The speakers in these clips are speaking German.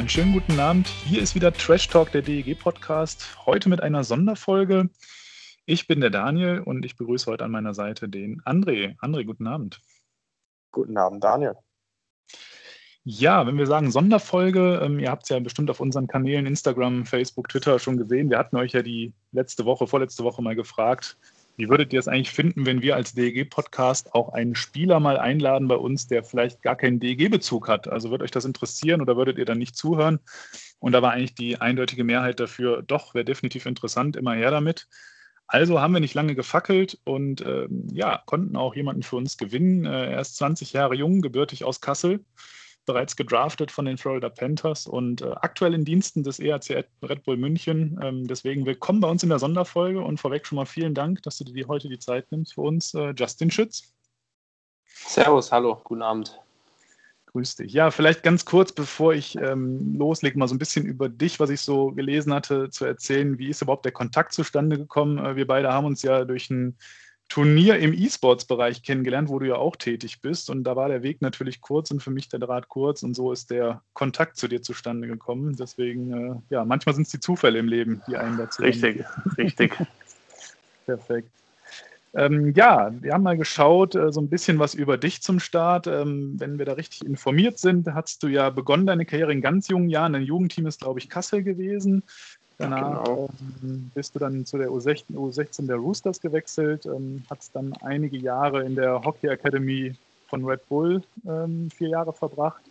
Einen schönen guten Abend. Hier ist wieder Trash Talk, der DEG Podcast. Heute mit einer Sonderfolge. Ich bin der Daniel und ich begrüße heute an meiner Seite den André. André, guten Abend. Guten Abend, Daniel. Ja, wenn wir sagen Sonderfolge, ähm, ihr habt es ja bestimmt auf unseren Kanälen Instagram, Facebook, Twitter schon gesehen. Wir hatten euch ja die letzte Woche, vorletzte Woche mal gefragt, wie würdet ihr es eigentlich finden, wenn wir als DEG-Podcast auch einen Spieler mal einladen bei uns, der vielleicht gar keinen DEG-Bezug hat? Also würde euch das interessieren oder würdet ihr dann nicht zuhören? Und da war eigentlich die eindeutige Mehrheit dafür, doch, wäre definitiv interessant, immer her damit. Also haben wir nicht lange gefackelt und ähm, ja, konnten auch jemanden für uns gewinnen. Äh, er ist 20 Jahre jung, gebürtig aus Kassel bereits gedraftet von den Florida Panthers und äh, aktuell in Diensten des ERC Red Bull München. Ähm, deswegen willkommen bei uns in der Sonderfolge und vorweg schon mal vielen Dank, dass du dir heute die Zeit nimmst für uns, äh, Justin Schütz. Servus, hallo, guten Abend. Grüß dich. Ja, vielleicht ganz kurz, bevor ich ähm, loslege, mal so ein bisschen über dich, was ich so gelesen hatte, zu erzählen. Wie ist überhaupt der Kontakt zustande gekommen? Äh, wir beide haben uns ja durch ein Turnier im E-Sports-Bereich kennengelernt, wo du ja auch tätig bist. Und da war der Weg natürlich kurz und für mich der Draht kurz. Und so ist der Kontakt zu dir zustande gekommen. Deswegen, äh, ja, manchmal sind es die Zufälle im Leben, die einen dazu. Richtig, richtig. Perfekt. Ähm, ja, wir haben mal geschaut, äh, so ein bisschen was über dich zum Start. Ähm, wenn wir da richtig informiert sind, hast du ja begonnen deine Karriere in ganz jungen Jahren. Dein Jugendteam ist, glaube ich, Kassel gewesen. Danach genau. ähm, bist du dann zu der U16, U16 der Roosters gewechselt, ähm, hast dann einige Jahre in der Hockey Academy von Red Bull ähm, vier Jahre verbracht.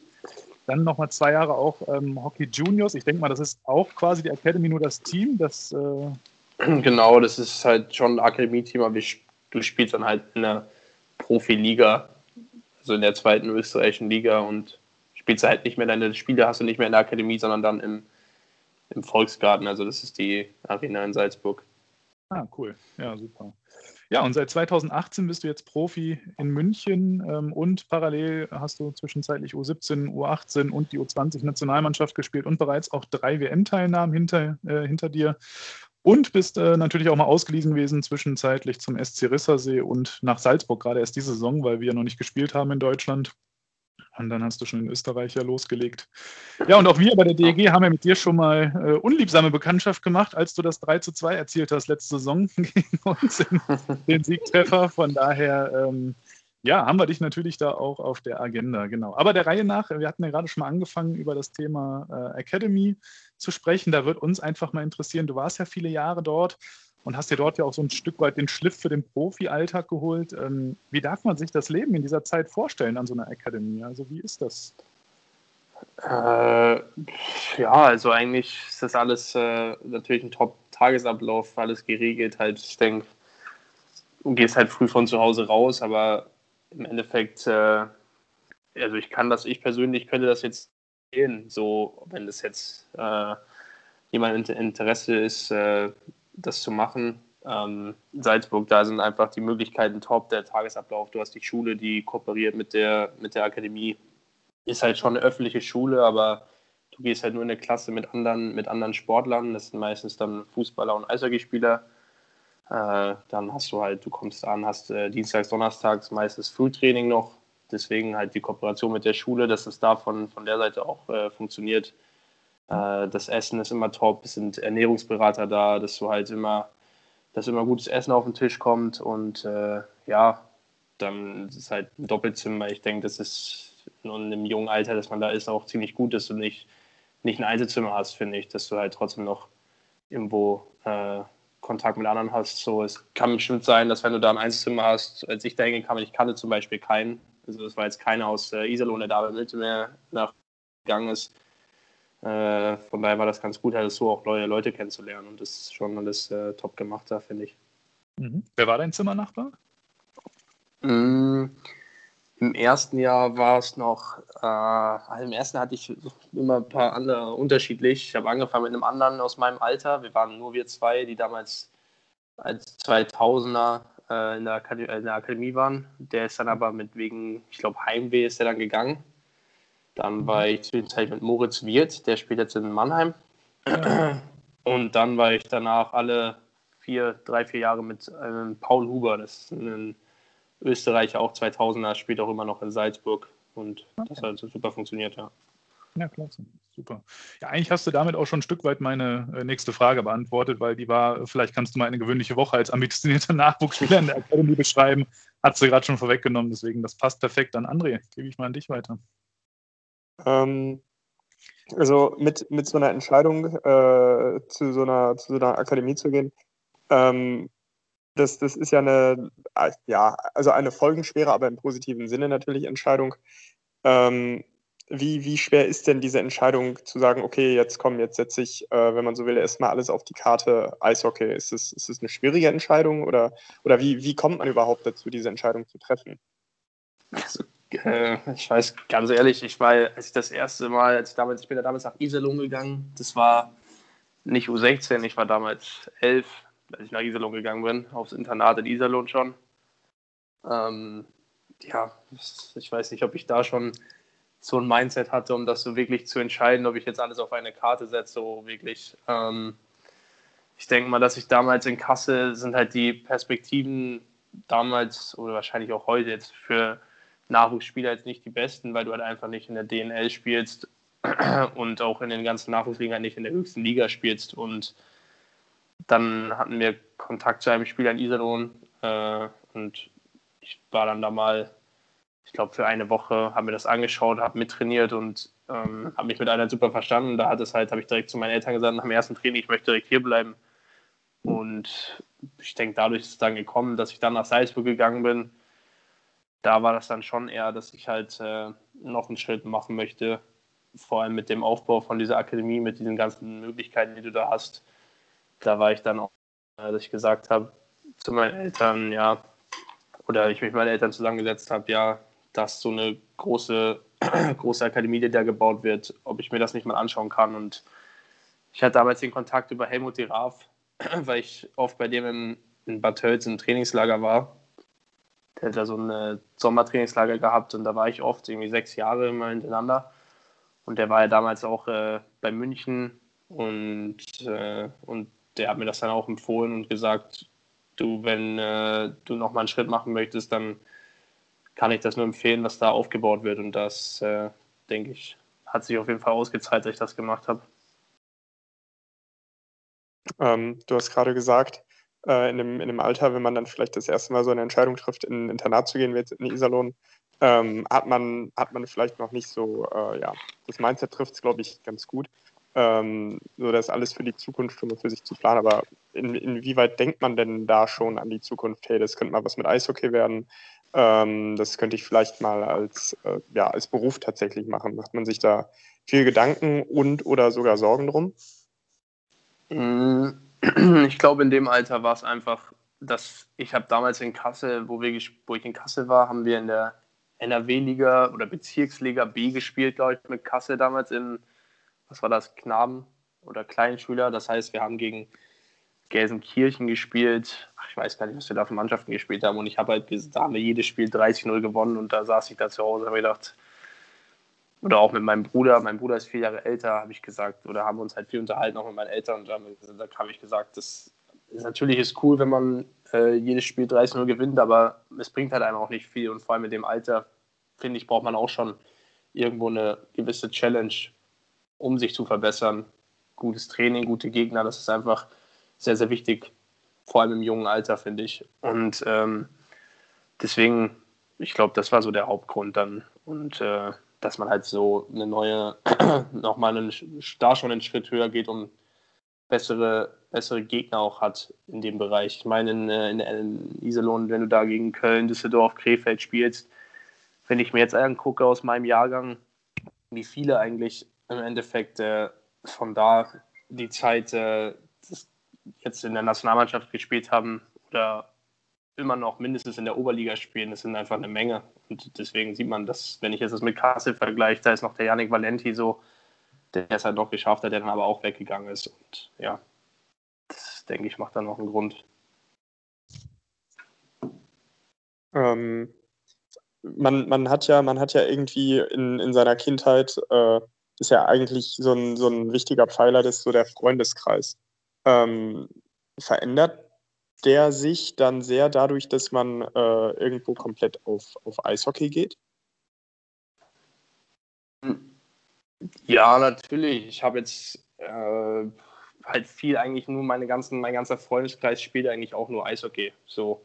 Dann nochmal zwei Jahre auch ähm, Hockey Juniors. Ich denke mal, das ist auch quasi die Academy, nur das Team. Das, äh genau, das ist halt schon ein Akademie-Team, aber du spielst dann halt in der Profiliga, also in der zweiten österreichischen Liga und spielst halt nicht mehr deine Spiele, hast du nicht mehr in der Akademie, sondern dann im im Volksgarten. Also das ist die Arena in Salzburg. Ah, cool. Ja, super. Ja, und seit 2018 bist du jetzt Profi in München ähm, und parallel hast du zwischenzeitlich U17, U18 und die U20-Nationalmannschaft gespielt und bereits auch drei WM-Teilnahmen hinter, äh, hinter dir. Und bist äh, natürlich auch mal ausgeliehen gewesen, zwischenzeitlich zum SC Rissersee und nach Salzburg, gerade erst diese Saison, weil wir ja noch nicht gespielt haben in Deutschland. Und dann hast du schon in Österreich ja losgelegt. Ja, und auch wir bei der DEG haben ja mit dir schon mal äh, unliebsame Bekanntschaft gemacht, als du das 3 zu 2 erzielt hast letzte Saison gegen uns in den Siegtreffer. Von daher, ähm, ja, haben wir dich natürlich da auch auf der Agenda, genau. Aber der Reihe nach, wir hatten ja gerade schon mal angefangen, über das Thema äh, Academy zu sprechen. Da wird uns einfach mal interessieren, du warst ja viele Jahre dort und hast dir dort ja auch so ein Stück weit den Schliff für den Profi-Alltag geholt. Ähm, wie darf man sich das Leben in dieser Zeit vorstellen an so einer Akademie? Also wie ist das? Äh, ja, also eigentlich ist das alles äh, natürlich ein Top-Tagesablauf, alles geregelt. Halt, ich denke, du gehst halt früh von zu Hause raus, aber im Endeffekt, äh, also ich kann das, ich persönlich könnte das jetzt sehen, so wenn das jetzt äh, jemand Interesse ist, äh, das zu machen. Ähm, Salzburg, da sind einfach die Möglichkeiten top, der Tagesablauf. Du hast die Schule, die kooperiert mit der, mit der Akademie. Ist halt schon eine öffentliche Schule, aber du gehst halt nur in eine Klasse mit anderen, mit anderen Sportlern. Das sind meistens dann Fußballer und Eishockeyspieler. Äh, dann hast du halt, du kommst an, hast äh, Dienstags, Donnerstags meistens Frühtraining noch. Deswegen halt die Kooperation mit der Schule, dass es da von, von der Seite auch äh, funktioniert. Äh, das Essen ist immer top, es sind Ernährungsberater da, dass du halt immer, dass immer gutes Essen auf den Tisch kommt und äh, ja, dann ist es halt ein Doppelzimmer. Ich denke, das ist in einem jungen Alter, dass man da ist, auch ziemlich gut, dass du nicht, nicht ein Einzelzimmer hast, finde ich, dass du halt trotzdem noch irgendwo äh, Kontakt mit anderen hast. So, es kann bestimmt sein, dass wenn du da ein Einzelzimmer hast, als ich da hingekam, ich kannte zum Beispiel keinen, also das war jetzt keiner aus äh, Iserlohn, der da bei Mittelmeer nachgegangen ist, äh, von daher war das ganz gut, halt so auch neue Leute kennenzulernen und das ist schon alles äh, top gemacht da, finde ich. Mhm. Wer war dein Zimmernachbar? Mm, Im ersten Jahr war es noch, äh, also im ersten hatte ich immer ein paar andere unterschiedlich. Ich habe angefangen mit einem anderen aus meinem Alter. Wir waren nur wir zwei, die damals als 2000er äh, in, der Akademie, in, der Akademie, waren. Der ist dann aber mit wegen, ich glaube, Heimweh ist er dann gegangen. Dann war ich zwischenzeitlich mit Moritz Wirth, der spielt jetzt in Mannheim. Und dann war ich danach alle vier, drei, vier Jahre mit ähm, Paul Huber, das ist ein Österreicher, auch 2000er, spielt auch immer noch in Salzburg. Und okay. das hat super funktioniert, ja. Ja, klasse. Super. Ja, eigentlich hast du damit auch schon ein Stück weit meine äh, nächste Frage beantwortet, weil die war, vielleicht kannst du mal eine gewöhnliche Woche als ambitionierter Nachwuchsspieler in der Akademie beschreiben. Hat sie gerade schon vorweggenommen, deswegen das passt perfekt an André. Gebe ich mal an dich weiter. Ähm, also mit, mit so einer Entscheidung äh, zu, so einer, zu so einer Akademie zu gehen, ähm, das, das ist ja eine, ja, also eine folgenschwere, aber im positiven Sinne natürlich Entscheidung. Ähm, wie, wie schwer ist denn diese Entscheidung zu sagen, okay, jetzt komm, jetzt setze ich, äh, wenn man so will, erstmal alles auf die Karte Eishockey? Ist das, ist das eine schwierige Entscheidung oder, oder wie, wie kommt man überhaupt dazu, diese Entscheidung zu treffen? Also, äh, ich weiß ganz ehrlich, ich war, als ich das erste Mal, als ich damals, ich bin ja damals nach Iserlohn gegangen, das war nicht U16, ich war damals elf, als ich nach Iserlohn gegangen bin, aufs Internat in Iserlohn schon. Ähm, ja, ich weiß nicht, ob ich da schon so ein Mindset hatte, um das so wirklich zu entscheiden, ob ich jetzt alles auf eine Karte setze, so wirklich. Ähm, ich denke mal, dass ich damals in Kassel sind halt die Perspektiven damals oder wahrscheinlich auch heute jetzt für Nachwuchsspieler jetzt nicht die besten, weil du halt einfach nicht in der DNL spielst und auch in den ganzen Nachwuchsligen halt nicht in der höchsten Liga spielst. Und dann hatten wir Kontakt zu einem Spieler in Iserlohn äh, und ich war dann da mal ich glaube, für eine Woche, habe mir das angeschaut, habe mittrainiert und ähm, habe mich mit einer super verstanden. Da hat es halt, habe ich direkt zu meinen Eltern gesagt, nach dem ersten Training, ich möchte direkt hier bleiben. Und ich denke, dadurch ist es dann gekommen, dass ich dann nach Salzburg gegangen bin. Da war das dann schon eher, dass ich halt äh, noch einen Schritt machen möchte, vor allem mit dem Aufbau von dieser Akademie, mit diesen ganzen Möglichkeiten, die du da hast. Da war ich dann auch, äh, dass ich gesagt habe zu meinen Eltern, ja, oder ich mich mit meinen Eltern zusammengesetzt habe, ja, dass so eine große, große Akademie, die da gebaut wird, ob ich mir das nicht mal anschauen kann. Und ich hatte damals den Kontakt über Helmut de Raaf, weil ich oft bei dem in, in Bad Tölz im Trainingslager war. Der hat da so ein Sommertrainingslager gehabt und da war ich oft, irgendwie sechs Jahre immer hintereinander. Und der war ja damals auch äh, bei München und, äh, und der hat mir das dann auch empfohlen und gesagt, du, wenn äh, du nochmal einen Schritt machen möchtest, dann kann ich das nur empfehlen, was da aufgebaut wird. Und das, äh, denke ich, hat sich auf jeden Fall ausgezahlt, dass ich das gemacht habe. Ähm, du hast gerade gesagt, äh, in, dem, in dem Alter, wenn man dann vielleicht das erste Mal so eine Entscheidung trifft, in ein Internat zu gehen, wie jetzt in Iserlohn, ähm, hat, man, hat man vielleicht noch nicht so, äh, ja, das Mindset trifft es, glaube ich, ganz gut. Ähm, so das alles für die Zukunft schon für sich zu planen. Aber in, inwieweit denkt man denn da schon an die Zukunft? Hey, das könnte mal was mit Eishockey werden. Ähm, das könnte ich vielleicht mal als, äh, ja, als Beruf tatsächlich machen. Macht man sich da viel Gedanken und oder sogar Sorgen drum? Mm, ich glaube, in dem Alter war es einfach, dass ich habe damals in Kassel, wo, wir, wo ich in Kassel war, haben wir in der NRW-Liga oder Bezirksliga B gespielt, glaube ich, mit Kassel damals in, was war das, Knaben oder Kleinschüler. Das heißt, wir haben gegen Gelsenkirchen gespielt. Ach, ich weiß gar nicht, was wir da für Mannschaften gespielt haben. Und ich habe halt, da haben wir jedes Spiel 30-0 gewonnen und da saß ich da zu Hause und habe gedacht, oder auch mit meinem Bruder, mein Bruder ist vier Jahre älter, habe ich gesagt, oder haben uns halt viel unterhalten, auch mit meinen Eltern. Und da habe ich gesagt, das ist natürlich ist cool, wenn man äh, jedes Spiel 30-0 gewinnt, aber es bringt halt einem auch nicht viel. Und vor allem mit dem Alter, finde ich, braucht man auch schon irgendwo eine gewisse Challenge, um sich zu verbessern. Gutes Training, gute Gegner, das ist einfach sehr, sehr wichtig, vor allem im jungen Alter, finde ich. Und ähm, deswegen, ich glaube, das war so der Hauptgrund dann. Und äh, dass man halt so eine neue, nochmal einen, da schon einen Schritt höher geht und bessere, bessere Gegner auch hat in dem Bereich. Ich meine, in, äh, in, in Iserlohn, wenn du da gegen Köln, Düsseldorf, Krefeld spielst, wenn ich mir jetzt angucke aus meinem Jahrgang, wie viele eigentlich im Endeffekt äh, von da die Zeit äh, jetzt in der Nationalmannschaft gespielt haben oder immer noch mindestens in der Oberliga spielen. Das sind einfach eine Menge. Und deswegen sieht man, dass, wenn ich jetzt das mit Kassel vergleiche, da ist noch der Yannick Valenti so, der es halt noch geschafft hat, der dann aber auch weggegangen ist. Und ja, das denke ich, macht dann noch einen Grund. Ähm, man, man, hat ja, man hat ja irgendwie in, in seiner Kindheit, äh, ist ja eigentlich so ein, so ein wichtiger Pfeiler, das ist so der Freundeskreis. Ähm, verändert der sich dann sehr dadurch, dass man äh, irgendwo komplett auf, auf Eishockey geht? Ja, natürlich. Ich habe jetzt äh, halt viel eigentlich nur meine ganzen, mein ganzer Freundeskreis spielt eigentlich auch nur Eishockey. So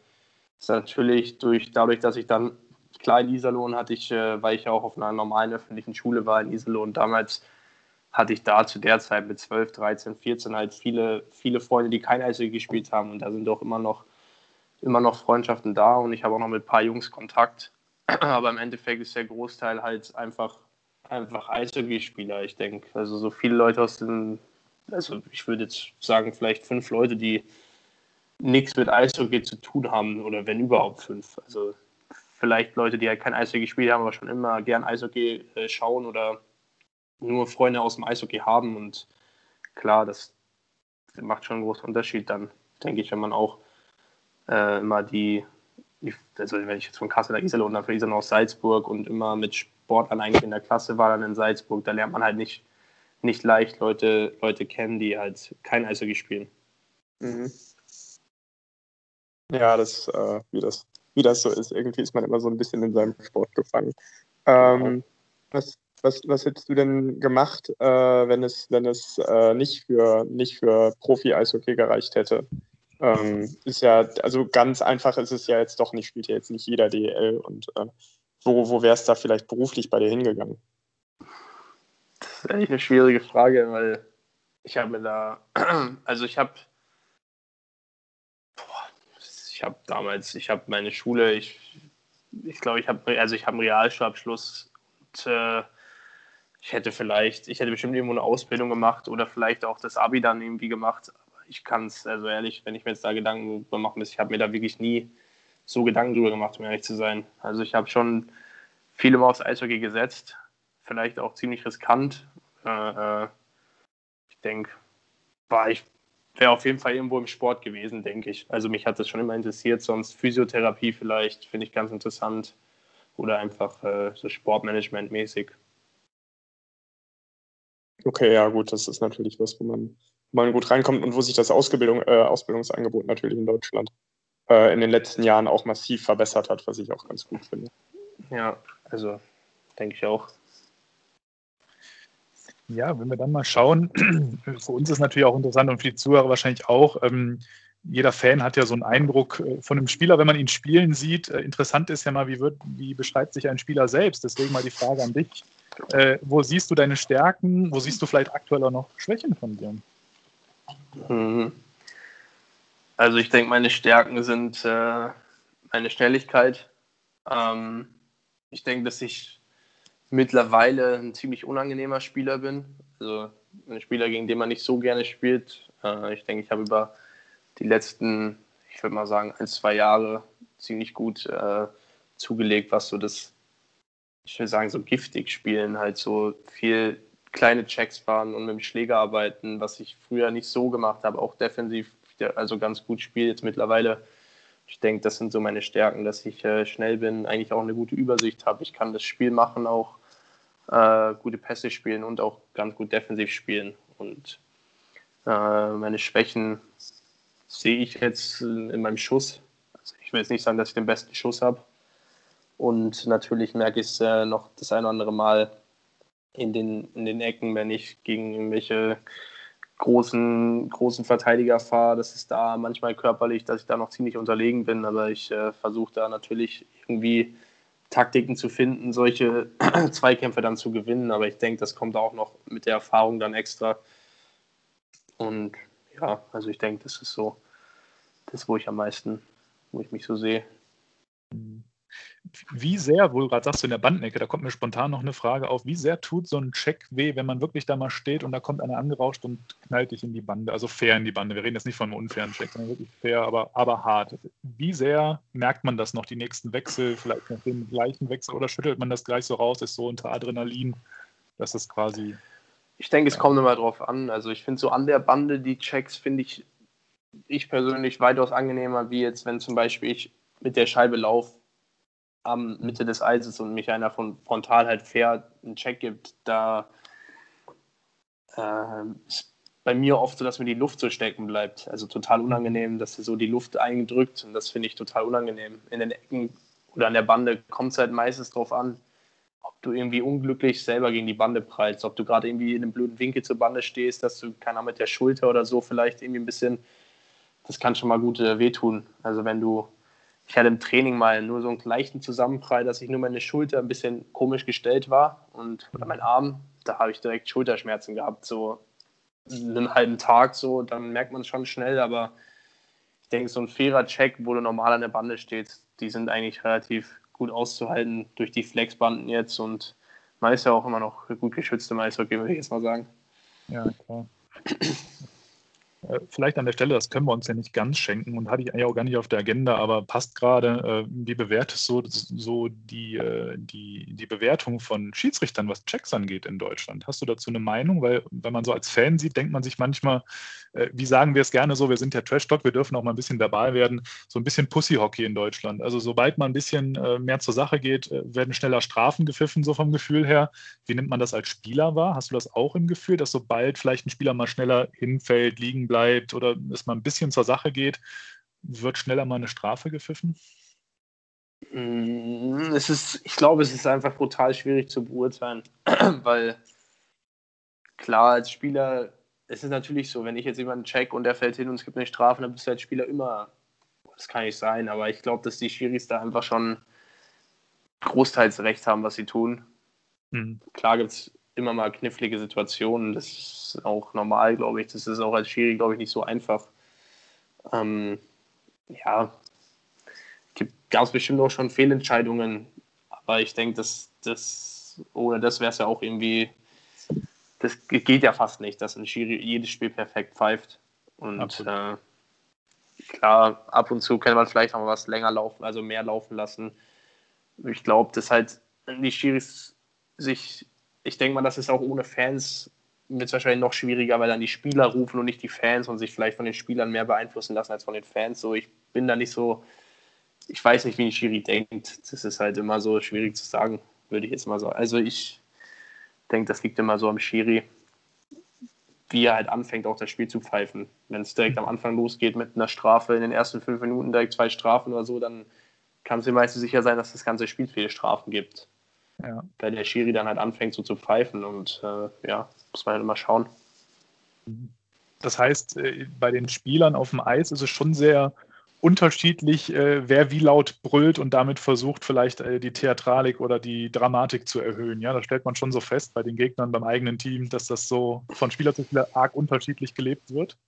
ist natürlich durch, dadurch, dass ich dann klar in Iserlohn hatte ich, äh, weil ich ja auch auf einer normalen öffentlichen Schule war in Iserlohn damals, hatte ich da zu der Zeit mit 12, 13, 14 halt viele, viele Freunde, die kein Eishockey gespielt haben. Und da sind auch immer noch, immer noch Freundschaften da und ich habe auch noch mit ein paar Jungs Kontakt. Aber im Endeffekt ist der Großteil halt einfach, einfach Eishockeyspieler, ich denke. Also so viele Leute aus den, also ich würde jetzt sagen, vielleicht fünf Leute, die nichts mit Eishockey zu tun haben oder wenn überhaupt fünf. Also vielleicht Leute, die halt kein Eishockey gespielt haben, aber schon immer gern Eishockey äh, schauen oder nur Freunde aus dem Eishockey haben. Und klar, das macht schon einen großen Unterschied dann, denke ich, wenn man auch äh, immer die, also wenn ich jetzt von Kassel nach Iserlohn, dann von Iserlohn aus Salzburg und immer mit Sportlern eigentlich in der Klasse war, dann in Salzburg, da lernt man halt nicht, nicht leicht Leute, Leute kennen, die halt kein Eishockey spielen. Mhm. Ja, das, äh, wie das, wie das so ist. Irgendwie ist man immer so ein bisschen in seinem Sport gefangen. Ähm, was, was, was hättest du denn gemacht, äh, wenn es, wenn es äh, nicht für, nicht für Profi-Eishockey gereicht hätte? Ähm, ist ja, also ganz einfach ist es ja jetzt doch nicht, spielt ja jetzt nicht jeder DEL und äh, wo, wo wäre es da vielleicht beruflich bei dir hingegangen? Das ist eigentlich eine schwierige Frage, weil ich habe mir da, also ich habe, ich habe damals, ich habe meine Schule, ich, ich glaube, ich habe, also ich habe einen Realschulabschluss und äh, ich hätte vielleicht, ich hätte bestimmt irgendwo eine Ausbildung gemacht oder vielleicht auch das Abi dann irgendwie gemacht. Aber ich kann es, also ehrlich, wenn ich mir jetzt da Gedanken drüber machen muss, ich habe mir da wirklich nie so Gedanken drüber gemacht, um ehrlich zu sein. Also ich habe schon viel immer aufs Eishockey gesetzt, vielleicht auch ziemlich riskant. Äh, äh ich denke, ich wäre auf jeden Fall irgendwo im Sport gewesen, denke ich. Also mich hat das schon immer interessiert, sonst Physiotherapie vielleicht, finde ich ganz interessant. Oder einfach äh, so Sportmanagement mäßig. Okay, ja gut, das ist natürlich was, wo man, wo man gut reinkommt und wo sich das Ausbildung, äh, Ausbildungsangebot natürlich in Deutschland äh, in den letzten Jahren auch massiv verbessert hat, was ich auch ganz gut finde. Ja, also denke ich auch. Ja, wenn wir dann mal schauen, für uns ist natürlich auch interessant und für die Zuhörer wahrscheinlich auch, ähm, jeder Fan hat ja so einen Eindruck äh, von einem Spieler, wenn man ihn spielen sieht. Äh, interessant ist ja mal, wie, wird, wie beschreibt sich ein Spieler selbst? Deswegen mal die Frage an dich. Äh, wo siehst du deine Stärken? Wo siehst du vielleicht aktuell auch noch Schwächen von dir? Mhm. Also ich denke, meine Stärken sind äh, meine Schnelligkeit. Ähm, ich denke, dass ich mittlerweile ein ziemlich unangenehmer Spieler bin. Also ein Spieler, gegen den man nicht so gerne spielt. Äh, ich denke, ich habe über die letzten, ich würde mal sagen, ein, zwei Jahre ziemlich gut äh, zugelegt, was so das, ich würde sagen, so giftig spielen, halt so viel kleine Checks fahren und mit dem Schläger arbeiten, was ich früher nicht so gemacht habe, auch defensiv, also ganz gut spiele jetzt mittlerweile. Ich denke, das sind so meine Stärken, dass ich äh, schnell bin, eigentlich auch eine gute Übersicht habe. Ich kann das Spiel machen, auch äh, gute Pässe spielen und auch ganz gut defensiv spielen. Und äh, meine Schwächen sehe ich jetzt in meinem Schuss. Also ich will jetzt nicht sagen, dass ich den besten Schuss habe. Und natürlich merke ich es äh, noch das ein oder andere Mal in den, in den Ecken, wenn ich gegen irgendwelche großen, großen Verteidiger fahre. Das ist da manchmal körperlich, dass ich da noch ziemlich unterlegen bin. Aber ich äh, versuche da natürlich irgendwie Taktiken zu finden, solche Zweikämpfe dann zu gewinnen. Aber ich denke, das kommt auch noch mit der Erfahrung dann extra. Und ja, also ich denke, das ist so das, wo ich am meisten, wo ich mich so sehe. Wie sehr, wo du gerade sagst, in der Bandnecke, da kommt mir spontan noch eine Frage auf, wie sehr tut so ein Check weh, wenn man wirklich da mal steht und da kommt einer angerauscht und knallt dich in die Bande, also fair in die Bande. Wir reden jetzt nicht von einem unfairen Check, sondern wirklich fair, aber, aber hart. Wie sehr merkt man das noch, die nächsten Wechsel, vielleicht noch den gleichen Wechsel oder schüttelt man das gleich so raus, ist so unter Adrenalin, dass es quasi. Ich denke, es kommt immer drauf an. Also ich finde so an der Bande die Checks, finde ich, ich persönlich weitaus angenehmer, wie jetzt, wenn zum Beispiel ich mit der Scheibe laufe am Mitte des Eises und mich einer von frontal halt fair einen Check gibt, da äh, ist bei mir oft so, dass mir die Luft so stecken bleibt. Also total unangenehm, dass so die Luft eingedrückt und das finde ich total unangenehm. In den Ecken oder an der Bande kommt es halt meistens drauf an, ob du irgendwie unglücklich selber gegen die Bande prallst, ob du gerade irgendwie in einem blöden Winkel zur Bande stehst, dass du keiner mit der Schulter oder so vielleicht irgendwie ein bisschen, das kann schon mal gut äh, wehtun. Also wenn du ich hatte im Training mal nur so einen leichten Zusammenprall, dass ich nur meine Schulter ein bisschen komisch gestellt war und oder mein Arm, da habe ich direkt Schulterschmerzen gehabt, so einen halben Tag so, dann merkt man es schon schnell, aber ich denke, so ein fairer Check, wo du normal an der Bande stehst, die sind eigentlich relativ gut auszuhalten durch die Flexbanden jetzt und man ist ja auch immer noch gut geschützt im Eishockey, würde ich jetzt mal sagen. Ja, klar. Äh, vielleicht an der Stelle, das können wir uns ja nicht ganz schenken und hatte ich eigentlich auch gar nicht auf der Agenda, aber passt gerade. Äh, wie bewertest du so die, äh, die, die Bewertung von Schiedsrichtern, was Checks angeht in Deutschland? Hast du dazu eine Meinung? Weil, wenn man so als Fan sieht, denkt man sich manchmal, wie sagen wir es gerne so, wir sind ja Trash-Talk, wir dürfen auch mal ein bisschen verbal werden, so ein bisschen Pussy-Hockey in Deutschland. Also, sobald man ein bisschen mehr zur Sache geht, werden schneller Strafen gepfiffen, so vom Gefühl her. Wie nimmt man das als Spieler wahr? Hast du das auch im Gefühl, dass sobald vielleicht ein Spieler mal schneller hinfällt, liegen bleibt, bleibt oder es mal ein bisschen zur Sache geht, wird schneller mal eine Strafe gepfiffen? Mm, es ist, ich glaube, es ist einfach brutal schwierig zu beurteilen, weil klar, als Spieler, es ist natürlich so, wenn ich jetzt jemanden check und der fällt hin und es gibt eine Strafe, dann bist du als Spieler immer, das kann nicht sein, aber ich glaube, dass die Schiris da einfach schon großteils recht haben, was sie tun. Mhm. Klar gibt es immer mal knifflige Situationen. Das ist auch normal, glaube ich. Das ist auch als Schiri, glaube ich, nicht so einfach. Ähm, ja, gab es bestimmt auch schon Fehlentscheidungen, aber ich denke, dass das, oder das wäre es ja auch irgendwie, das geht ja fast nicht, dass ein Schiri jedes Spiel perfekt pfeift. Und äh, klar, ab und zu kann man vielleicht auch mal was länger laufen, also mehr laufen lassen. Ich glaube, dass halt die Schiris sich ich denke mal, das ist auch ohne Fans wird es wahrscheinlich noch schwieriger, weil dann die Spieler rufen und nicht die Fans und sich vielleicht von den Spielern mehr beeinflussen lassen als von den Fans. So, ich bin da nicht so, ich weiß nicht, wie ein Schiri denkt. Das ist halt immer so schwierig zu sagen, würde ich jetzt mal sagen. Also ich denke, das liegt immer so am Schiri, wie er halt anfängt, auch das Spiel zu pfeifen. Wenn es direkt am Anfang losgeht mit einer Strafe in den ersten fünf Minuten, direkt zwei Strafen oder so, dann kann es dir meistens sicher sein, dass das ganze Spiel viele Strafen gibt. Ja. Weil der Schiri dann halt anfängt so zu pfeifen und äh, ja, muss man halt immer schauen. Das heißt, äh, bei den Spielern auf dem Eis ist es schon sehr unterschiedlich, äh, wer wie laut brüllt und damit versucht, vielleicht äh, die Theatralik oder die Dramatik zu erhöhen. Ja, da stellt man schon so fest bei den Gegnern beim eigenen Team, dass das so von Spieler zu Spieler arg unterschiedlich gelebt wird.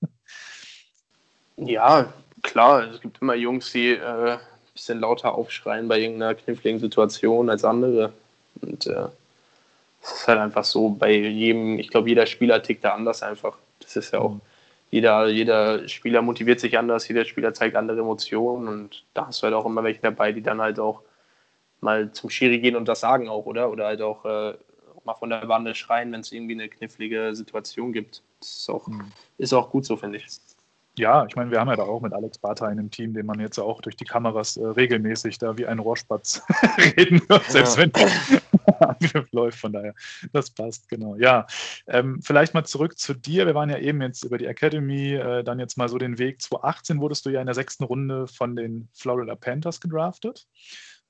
Ja, klar. Es gibt immer Jungs, die äh, ein bisschen lauter aufschreien bei irgendeiner kniffligen Situation als andere. Und äh, es ist halt einfach so, bei jedem, ich glaube, jeder Spieler tickt da anders einfach. Das ist ja auch, mhm. jeder, jeder Spieler motiviert sich anders, jeder Spieler zeigt andere Emotionen und da hast du halt auch immer welche dabei, die dann halt auch mal zum Schiri gehen und das sagen auch, oder? Oder halt auch äh, mal von der Bande schreien, wenn es irgendwie eine knifflige Situation gibt. Das ist auch, mhm. ist auch gut so, finde ich. Ja, ich meine, wir haben ja da auch mit Alex Bartha in einem Team, den man jetzt auch durch die Kameras äh, regelmäßig da wie ein Rohrspatz reden wird, selbst ja. wenn Angriff läuft. Von daher, das passt, genau. Ja, ähm, vielleicht mal zurück zu dir. Wir waren ja eben jetzt über die Academy, äh, dann jetzt mal so den Weg. 2018 wurdest du ja in der sechsten Runde von den Florida Panthers gedraftet.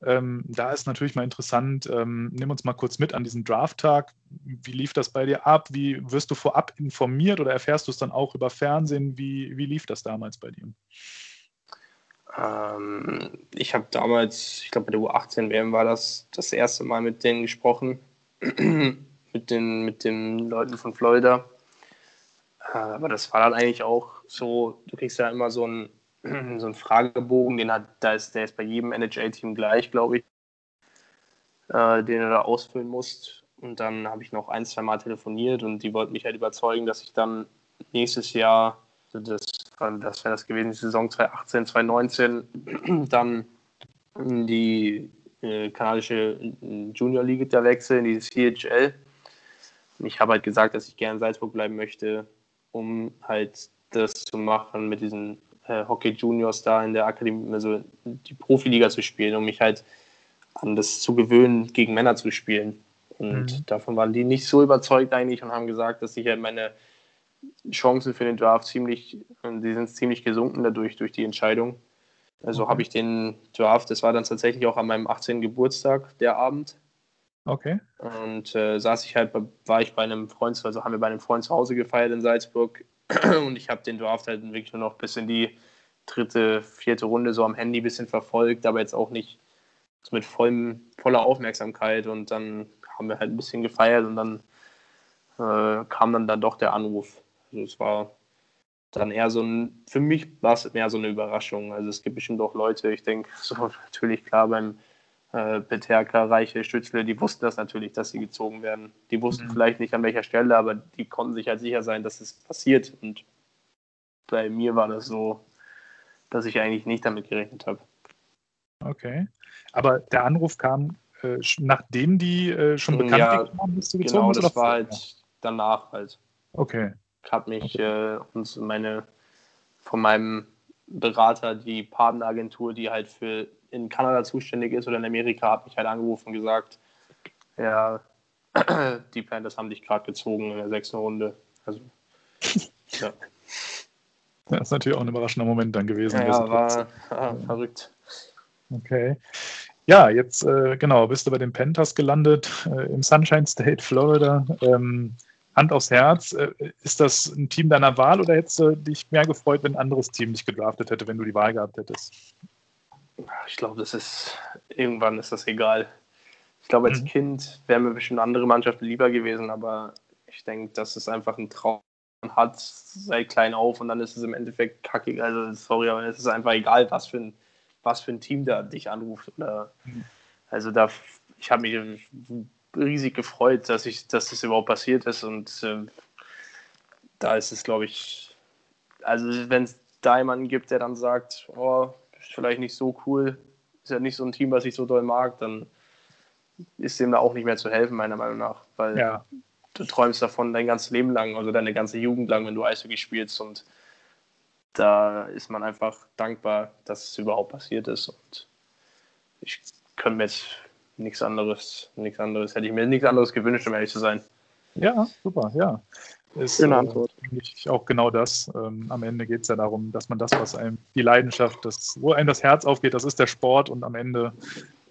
Ähm, da ist natürlich mal interessant, ähm, nimm uns mal kurz mit an diesen Drafttag. Wie lief das bei dir ab? Wie wirst du vorab informiert oder erfährst du es dann auch über Fernsehen? Wie, wie lief das damals bei dir? Ähm, ich habe damals, ich glaube bei der U18 WM war das das erste Mal mit denen gesprochen, mit, den, mit den Leuten von Florida. Äh, aber das war dann eigentlich auch so, du kriegst ja immer so ein so ein Fragebogen, den hat, da ist, der ist bei jedem NHL-Team gleich, glaube ich. äh, den du da ausfüllen musst. Und dann habe ich noch ein, zwei Mal telefoniert und die wollten mich halt überzeugen, dass ich dann nächstes Jahr, das, das wäre das gewesen, die Saison 2018, 2019, dann in die äh, kanadische Junior League da wechseln, in die CHL. Und ich habe halt gesagt, dass ich gerne in Salzburg bleiben möchte, um halt das zu machen mit diesen äh, Hockey Juniors da in der Akademie, also die Profiliga zu spielen, um mich halt an das zu gewöhnen, gegen Männer zu spielen. Und mhm. davon waren die nicht so überzeugt eigentlich und haben gesagt, dass ich halt meine Chancen für den Draft ziemlich, die sind ziemlich gesunken dadurch, durch die Entscheidung. Also okay. habe ich den Draft, das war dann tatsächlich auch an meinem 18. Geburtstag, der Abend. Okay. Und äh, saß ich halt, war ich bei einem Freund, also haben wir bei einem Freund zu Hause gefeiert in Salzburg und ich habe den Draft halt wirklich nur noch bis in die dritte, vierte Runde so am Handy ein bisschen verfolgt, aber jetzt auch nicht mit vollem, voller Aufmerksamkeit und dann haben wir halt ein bisschen gefeiert und dann äh, kam dann, dann doch der Anruf. Also es war dann eher so ein, für mich war es mehr so eine Überraschung. Also es gibt bestimmt auch Leute, ich denke, so natürlich klar beim äh, Peterka, Reiche, Stützle, die wussten das natürlich, dass sie gezogen werden. Die wussten mhm. vielleicht nicht an welcher Stelle, aber die konnten sich halt sicher sein, dass es passiert. Und bei mir war das so, dass ich eigentlich nicht damit gerechnet habe. Okay. Aber der Anruf kam, äh, nachdem die äh, schon bekannt ja, waren, bist du gezogen Genau, das war halt danach halt. Okay. Ich habe mich okay. äh, und meine von meinem Berater, die Partneragentur, die halt für in Kanada zuständig ist oder in Amerika, hat mich halt angerufen und gesagt, ja, die Panthers haben dich gerade gezogen in der sechsten Runde. Also, ja. Das ist natürlich auch ein überraschender Moment dann gewesen. Ja, war, war verrückt. Okay. Ja, jetzt äh, genau, bist du bei den Panthers gelandet äh, im Sunshine State, Florida. Ähm, Hand aufs Herz, äh, ist das ein Team deiner Wahl oder hättest du dich mehr gefreut, wenn ein anderes Team dich gedraftet hätte, wenn du die Wahl gehabt hättest? Ich glaube, das ist irgendwann ist das egal. Ich glaube, als mhm. Kind wären mir bestimmt andere Mannschaften lieber gewesen, aber ich denke, dass es einfach ein Traum hat seit klein auf und dann ist es im Endeffekt kackig. Also sorry, aber es ist einfach egal, was für ein was für ein Team da dich anruft. Oder, mhm. Also da, ich habe mich riesig gefreut, dass ich, dass das überhaupt passiert ist und äh, da ist es, glaube ich, also wenn es da jemanden gibt, der dann sagt, oh, ist vielleicht nicht so cool, ist ja nicht so ein Team, was ich so doll mag, dann ist dem da auch nicht mehr zu helfen, meiner Meinung nach, weil ja. du träumst davon dein ganzes Leben lang, also deine ganze Jugend lang, wenn du Eishockey spielst und da ist man einfach dankbar, dass es überhaupt passiert ist. Und ich könnte mir jetzt nichts anderes, nichts anderes, hätte ich mir nichts anderes gewünscht, um ehrlich zu sein. Ja, super, ja. Ist, Schöne äh, Antwort. Äh, auch genau das. Ähm, am Ende geht es ja darum, dass man das, was einem die Leidenschaft, das, wo einem das Herz aufgeht, das ist der Sport und am Ende,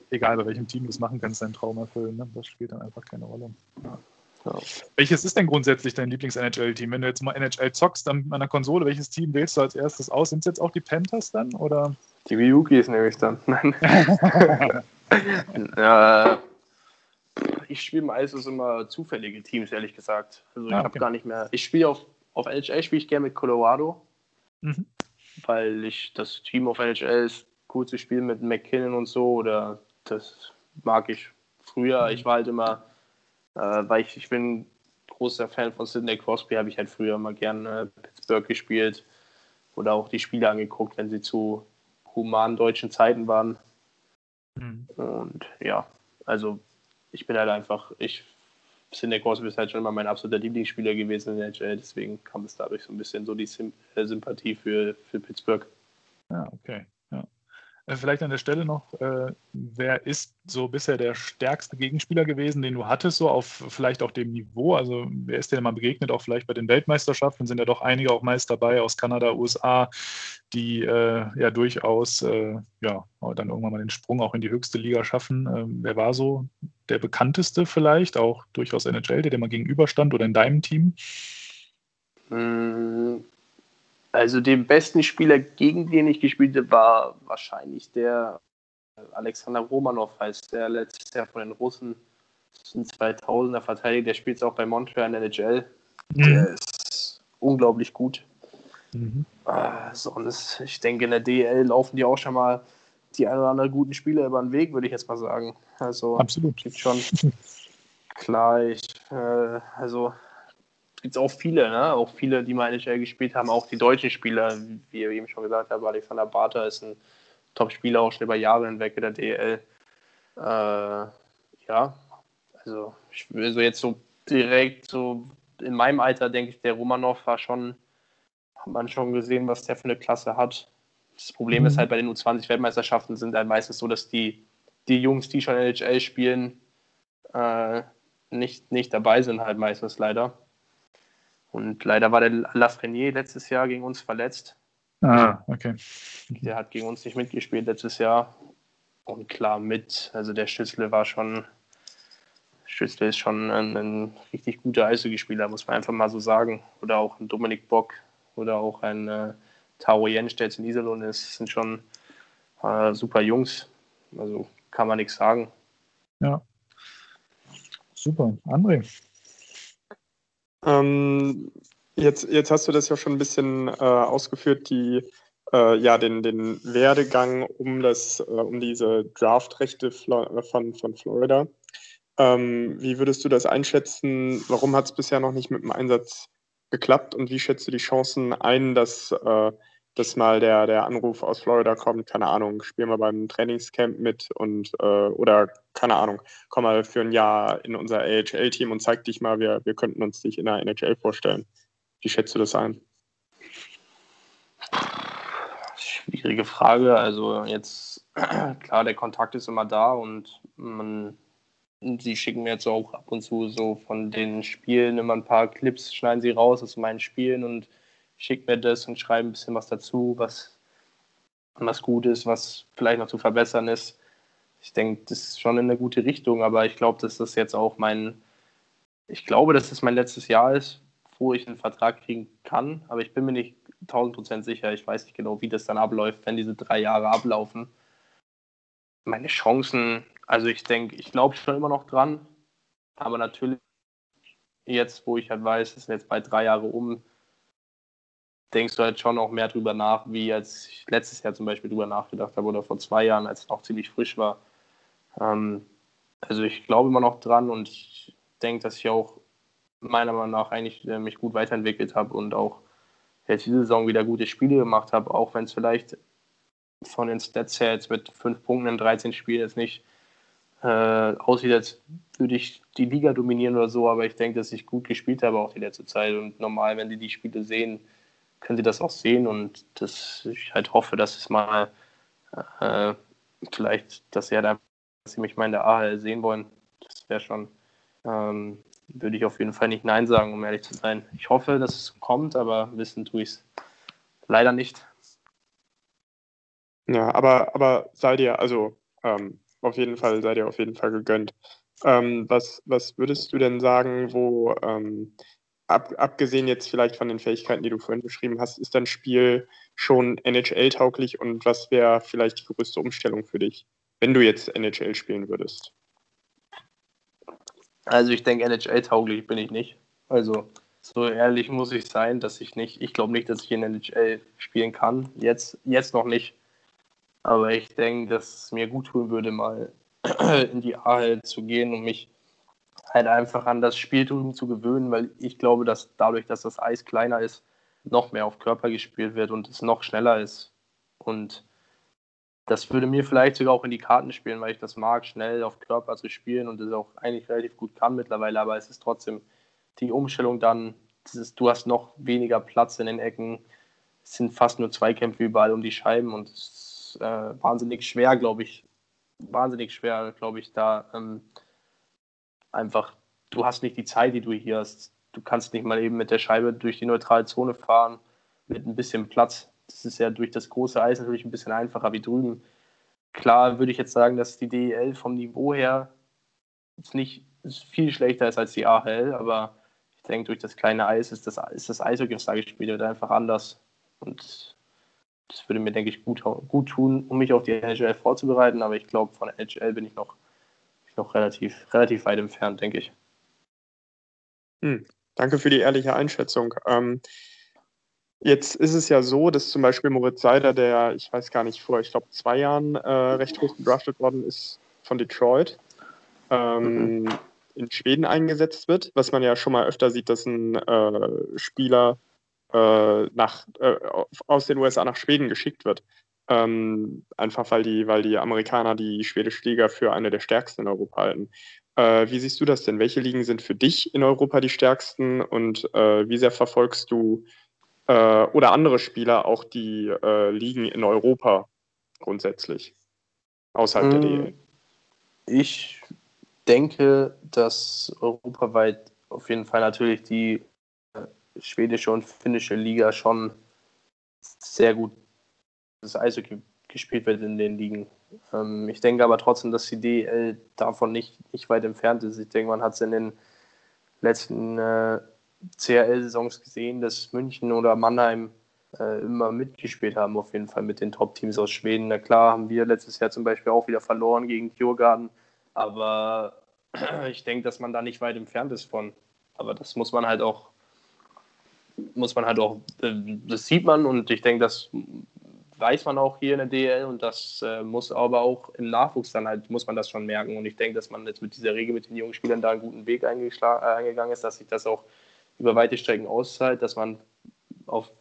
egal bei welchem Team du es machen kannst, deinen Traum erfüllen. Ne? Das spielt dann einfach keine Rolle. Ja. Ja. Welches ist denn grundsätzlich dein Lieblings-NHL-Team? Wenn du jetzt mal NHL zockst dann an der Konsole, welches Team wählst du als erstes aus? Sind es jetzt auch die Panthers dann? Oder? Die Ryukis nehme ich dann. Nein. ja, ich spiele meistens immer zufällige Teams, ehrlich gesagt. Also ich ah, okay. habe gar nicht mehr. Ich spiele auf, auf NHL spiele ich gerne mit Colorado, mhm. weil ich das Team auf NHL ist cool zu spielen mit McKinnon und so. Oder das mag ich früher. Mhm. Ich war halt immer äh, weil ich, ich bin großer Fan von Sidney Crosby, habe ich halt früher mal gerne äh, Pittsburgh gespielt oder auch die Spiele angeguckt, wenn sie zu humanen deutschen Zeiten waren. Mhm. Und ja, also ich bin halt einfach, ich Sidney Crosby ist halt schon immer mein absoluter Lieblingsspieler gewesen in der NHL, deswegen kam es dadurch so ein bisschen so die Symp äh, Sympathie für, für Pittsburgh. Ja, okay. Äh, vielleicht an der Stelle noch, äh, wer ist so bisher der stärkste Gegenspieler gewesen, den du hattest, so auf vielleicht auch dem Niveau? Also wer ist dir mal begegnet, auch vielleicht bei den Weltmeisterschaften? Sind ja doch einige auch meist dabei aus Kanada, USA, die äh, ja durchaus äh, ja, dann irgendwann mal den Sprung auch in die höchste Liga schaffen. Ähm, wer war so der bekannteste vielleicht, auch durchaus NHL, der dir mal gegenüberstand oder in deinem Team? Also den besten Spieler, gegen den ich gespielt habe, war wahrscheinlich der Alexander Romanov, heißt der letztes Jahr von den Russen. Das ist ein 2000er Verteidiger, der spielt auch bei Montreal in der NHL. Mhm. Der ist unglaublich gut. Mhm. Äh, sonst, ich denke, in der DL laufen die auch schon mal die ein oder anderen guten Spieler über den Weg, würde ich jetzt mal sagen. Also Absolut. gibt schon klar, ich, äh, also gibt es auch viele, ne? auch viele, die mal NHL gespielt haben, auch die deutschen Spieler, wie ihr eben schon gesagt habt, Alexander Barter ist ein Top-Spieler, auch schon über Jahre hinweg in der DL. Äh, ja, also ich will so jetzt so direkt so in meinem Alter denke ich, der Romanov war schon, hat man schon gesehen, was der für eine Klasse hat. Das Problem mhm. ist halt bei den U20-Weltmeisterschaften sind halt meistens so, dass die, die Jungs, die schon NHL spielen, äh, nicht, nicht dabei sind, halt meistens leider. Und leider war der Lafrenier letztes Jahr gegen uns verletzt. Ah, okay. Der hat gegen uns nicht mitgespielt letztes Jahr. Und klar mit, also der Schüssel war schon, Schüssel ist schon ein, ein richtig guter Eishockeyspieler, muss man einfach mal so sagen. Oder auch ein Dominik Bock oder auch ein äh, Taro Jensch, der jetzt in Iserlohn ist, sind schon äh, super Jungs. Also kann man nichts sagen. Ja. Super. André. Ähm, jetzt, jetzt hast du das ja schon ein bisschen äh, ausgeführt, die, äh, ja, den, den Werdegang um, das, äh, um diese Draftrechte von, von Florida. Ähm, wie würdest du das einschätzen? Warum hat es bisher noch nicht mit dem Einsatz geklappt und wie schätzt du die Chancen ein, dass, äh, dass mal der, der Anruf aus Florida kommt, keine Ahnung, spiel mal beim Trainingscamp mit und äh, oder keine Ahnung, komm mal für ein Jahr in unser AHL-Team und zeig dich mal, wir, wir könnten uns dich in der NHL vorstellen. Wie schätzt du das ein? Schwierige Frage. Also jetzt, klar, der Kontakt ist immer da und man sie schicken mir jetzt auch ab und zu so von den Spielen immer ein paar Clips, schneiden sie raus aus meinen Spielen und schicken mir das und schreiben ein bisschen was dazu, was, was gut ist, was vielleicht noch zu verbessern ist. Ich denke, das ist schon in eine gute Richtung, aber ich glaube, dass das jetzt auch mein, ich glaube, dass das mein letztes Jahr ist, wo ich einen Vertrag kriegen kann, aber ich bin mir nicht 1000% sicher. Ich weiß nicht genau, wie das dann abläuft, wenn diese drei Jahre ablaufen. Meine Chancen also ich denke, ich glaube schon immer noch dran, aber natürlich jetzt, wo ich halt weiß, es sind jetzt bald drei Jahre um, denkst du halt schon auch mehr drüber nach, wie als ich letztes Jahr zum Beispiel drüber nachgedacht habe oder vor zwei Jahren, als es noch ziemlich frisch war. Ähm, also ich glaube immer noch dran und ich denke, dass ich auch meiner Meinung nach eigentlich äh, mich gut weiterentwickelt habe und auch jetzt diese Saison wieder gute Spiele gemacht habe, auch wenn es vielleicht von den Stats her jetzt mit fünf Punkten in 13 Spielen jetzt nicht äh, aussieht, als würde ich die Liga dominieren oder so, aber ich denke, dass ich gut gespielt habe auch die letzte Zeit und normal, wenn die die Spiele sehen, können sie das auch sehen und dass ich halt hoffe, dass es mal äh, vielleicht, dass sie halt einfach, dass sie mich mal in der AHL sehen wollen, das wäre schon, ähm, würde ich auf jeden Fall nicht Nein sagen, um ehrlich zu sein. Ich hoffe, dass es kommt, aber wissen tue ich es leider nicht. Ja, aber, aber sei dir, also ähm, auf jeden Fall, sei dir auf jeden Fall gegönnt. Ähm, was, was würdest du denn sagen, wo, ähm, ab, abgesehen jetzt vielleicht von den Fähigkeiten, die du vorhin beschrieben hast, ist dein Spiel schon NHL-tauglich und was wäre vielleicht die größte Umstellung für dich, wenn du jetzt NHL spielen würdest? Also ich denke, NHL-tauglich bin ich nicht. Also so ehrlich muss ich sein, dass ich nicht, ich glaube nicht, dass ich in NHL spielen kann. Jetzt, jetzt noch nicht. Aber ich denke, dass es mir gut tun würde, mal in die AHL zu gehen und mich halt einfach an das Spiel drüben zu gewöhnen, weil ich glaube, dass dadurch, dass das Eis kleiner ist, noch mehr auf Körper gespielt wird und es noch schneller ist. Und das würde mir vielleicht sogar auch in die Karten spielen, weil ich das mag, schnell auf Körper zu spielen und das auch eigentlich relativ gut kann mittlerweile, aber es ist trotzdem die Umstellung dann, ist, du hast noch weniger Platz in den Ecken, es sind fast nur Zweikämpfe überall um die Scheiben und es äh, wahnsinnig schwer, glaube ich, wahnsinnig schwer, glaube ich, da ähm, einfach, du hast nicht die Zeit, die du hier hast. Du kannst nicht mal eben mit der Scheibe durch die neutrale Zone fahren mit ein bisschen Platz. Das ist ja durch das große Eis natürlich ein bisschen einfacher wie drüben. Klar würde ich jetzt sagen, dass die DEL vom Niveau her nicht viel schlechter ist als die AHL, aber ich denke, durch das kleine Eis ist das, ist das Eishockey, das da gespielt wird, einfach anders. Und das würde mir, denke ich, gut, gut tun, um mich auf die NHL vorzubereiten. Aber ich glaube, von der NHL bin ich noch, noch relativ, relativ weit entfernt, denke ich. Hm, danke für die ehrliche Einschätzung. Ähm, Jetzt ist es ja so, dass zum Beispiel Moritz Seider, der, ich weiß gar nicht, vor, ich glaube, zwei Jahren äh, recht hoch gedraftet worden ist von Detroit, ähm, mhm. in Schweden eingesetzt wird, was man ja schon mal öfter sieht, dass ein äh, Spieler äh, nach, äh, aus den USA nach Schweden geschickt wird. Ähm, einfach weil die, weil die Amerikaner die schwedische Liga für eine der stärksten in Europa halten. Äh, wie siehst du das denn? Welche Ligen sind für dich in Europa die stärksten und äh, wie sehr verfolgst du äh, oder andere Spieler auch die äh, Ligen in Europa grundsätzlich außerhalb der DL? Hm, ich denke, dass europaweit auf jeden Fall natürlich die äh, schwedische und finnische Liga schon sehr gut das Eishockey gespielt wird in den Ligen. Ähm, ich denke aber trotzdem, dass die DL davon nicht, nicht weit entfernt ist. Ich denke, man hat es in den letzten äh, CRL-Saisons gesehen, dass München oder Mannheim äh, immer mitgespielt haben, auf jeden Fall mit den Top-Teams aus Schweden. Na klar, haben wir letztes Jahr zum Beispiel auch wieder verloren gegen Djurgarden, aber ich denke, dass man da nicht weit entfernt ist von. Aber das muss man halt auch, muss man halt auch, äh, das sieht man und ich denke, das weiß man auch hier in der DL und das äh, muss aber auch im Nachwuchs dann halt, muss man das schon merken. Und ich denke, dass man jetzt mit dieser Regel mit den jungen Spielern da einen guten Weg äh, eingegangen ist, dass sich das auch über weite Strecken auszahlt, dass man auf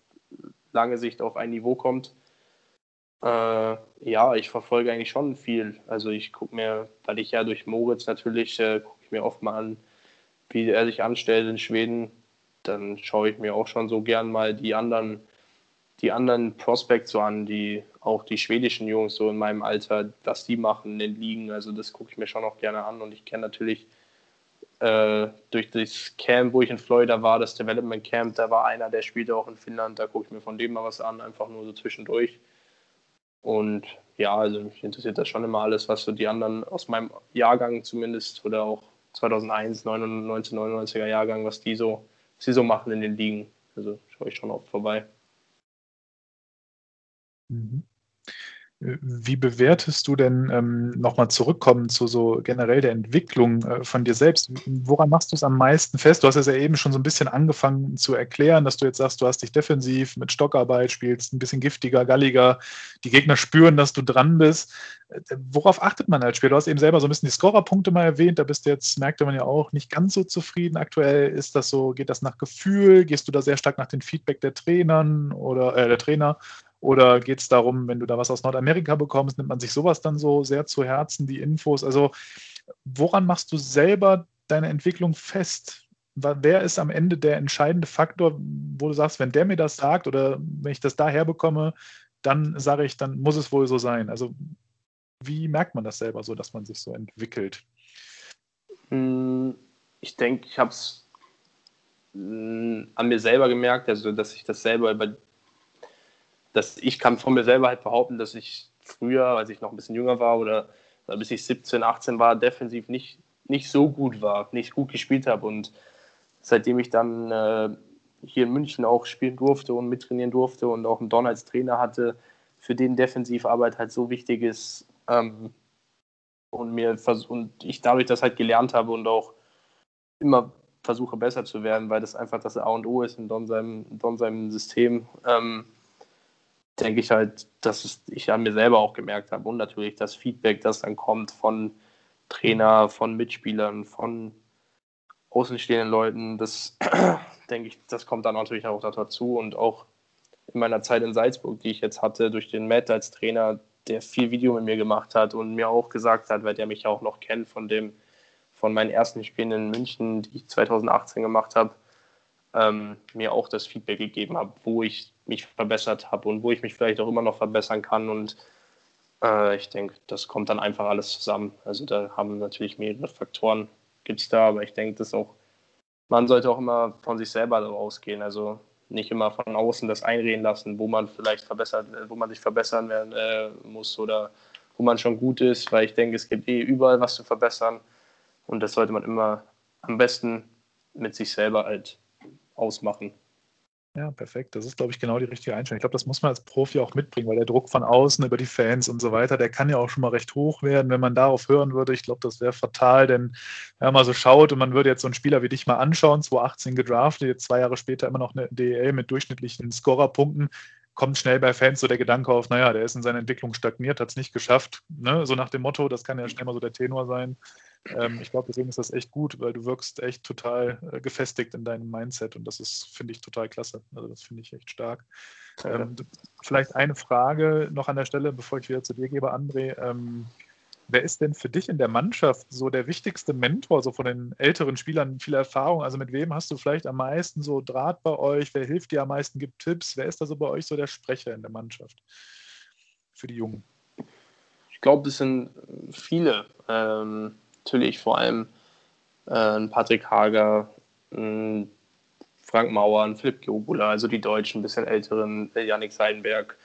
lange Sicht auf ein Niveau kommt. Äh, ja, ich verfolge eigentlich schon viel. Also ich gucke mir, weil ich ja durch Moritz natürlich, äh, gucke ich mir oft mal an, wie er sich anstellt in Schweden. Dann schaue ich mir auch schon so gern mal die anderen, die anderen Prospects so an, die auch die schwedischen Jungs so in meinem Alter, was die machen in den Ligen. Also das gucke ich mir schon auch gerne an und ich kenne natürlich äh, durch das Camp, wo ich in Florida war, das Development Camp, da war einer, der spielte auch in Finnland, da gucke ich mir von dem mal was an, einfach nur so zwischendurch. Und ja, also mich interessiert das schon immer alles, was so die anderen aus meinem Jahrgang zumindest oder auch 2001, 1999er Jahrgang, was die so, was so machen in den Ligen. Also schaue ich schon oft vorbei. Mhm. Wie bewertest du denn ähm, nochmal zurückkommen zu so generell der Entwicklung äh, von dir selbst? Woran machst du es am meisten fest? Du hast es ja eben schon so ein bisschen angefangen zu erklären, dass du jetzt sagst, du hast dich defensiv mit Stockarbeit spielst, ein bisschen giftiger, galliger. Die Gegner spüren, dass du dran bist. Äh, worauf achtet man als Spieler? Du hast eben selber so ein bisschen die Scorerpunkte mal erwähnt. Da bist du jetzt, merkte man ja auch, nicht ganz so zufrieden. Aktuell ist das so, geht das nach Gefühl? Gehst du da sehr stark nach dem Feedback der Trainern oder äh, der Trainer? Oder geht es darum, wenn du da was aus Nordamerika bekommst, nimmt man sich sowas dann so sehr zu Herzen, die Infos? Also woran machst du selber deine Entwicklung fest? Wer ist am Ende der entscheidende Faktor, wo du sagst, wenn der mir das sagt oder wenn ich das daher bekomme, dann sage ich, dann muss es wohl so sein. Also wie merkt man das selber so, dass man sich so entwickelt? Hm, ich denke, ich habe es hm, an mir selber gemerkt, also dass ich das selber über dass ich kann von mir selber halt behaupten, dass ich früher, als ich noch ein bisschen jünger war oder, oder bis ich 17, 18 war, defensiv nicht, nicht so gut war, nicht gut gespielt habe. Und seitdem ich dann äh, hier in München auch spielen durfte und mittrainieren durfte und auch einen Don als Trainer hatte, für den Defensivarbeit halt so wichtig ist ähm, und mir und ich dadurch das halt gelernt habe und auch immer versuche besser zu werden, weil das einfach das A und O ist in Don seinem, Don seinem System. Ähm, denke ich halt, dass ich an mir selber auch gemerkt habe und natürlich das Feedback, das dann kommt von Trainer, von Mitspielern, von außenstehenden Leuten, das denke ich, das kommt dann natürlich auch dazu und auch in meiner Zeit in Salzburg, die ich jetzt hatte, durch den Matt als Trainer, der viel Video mit mir gemacht hat und mir auch gesagt hat, weil der mich auch noch kennt von dem, von meinen ersten Spielen in München, die ich 2018 gemacht habe, ähm, mir auch das Feedback gegeben habe, wo ich mich verbessert habe und wo ich mich vielleicht auch immer noch verbessern kann. Und äh, ich denke, das kommt dann einfach alles zusammen. Also da haben natürlich mehrere Faktoren, gibt es da, aber ich denke, dass auch, man sollte auch immer von sich selber ausgehen. Also nicht immer von außen das einreden lassen, wo man vielleicht verbessert, wo man sich verbessern werden, äh, muss oder wo man schon gut ist, weil ich denke, es gibt eh überall was zu verbessern und das sollte man immer am besten mit sich selber halt ausmachen. Ja, perfekt. Das ist, glaube ich, genau die richtige Einstellung. Ich glaube, das muss man als Profi auch mitbringen, weil der Druck von außen über die Fans und so weiter, der kann ja auch schon mal recht hoch werden, wenn man darauf hören würde. Ich glaube, das wäre fatal, denn wenn man mal so schaut und man würde jetzt so einen Spieler wie dich mal anschauen, 2018 gedraftet, jetzt zwei Jahre später immer noch eine DEL mit durchschnittlichen Scorerpunkten, kommt schnell bei Fans so der Gedanke auf, naja, der ist in seiner Entwicklung stagniert, hat es nicht geschafft. Ne? So nach dem Motto, das kann ja schnell mal so der Tenor sein. Ähm, ich glaube, deswegen ist das echt gut, weil du wirkst echt total äh, gefestigt in deinem Mindset und das ist, finde ich, total klasse. Also das finde ich echt stark. Ähm, vielleicht eine Frage noch an der Stelle, bevor ich wieder zu dir gebe, André. Ähm, wer ist denn für dich in der Mannschaft so der wichtigste Mentor, so von den älteren Spielern, viel Erfahrung? Also mit wem hast du vielleicht am meisten so Draht bei euch? Wer hilft dir am meisten, gibt Tipps? Wer ist da so bei euch so der Sprecher in der Mannschaft für die Jungen? Ich glaube, es sind viele. Ähm, natürlich vor allem äh, Patrick Hager, ein Frank Mauer, Philipp Jobula, also die Deutschen, ein bisschen älteren, Janik Seidenberg,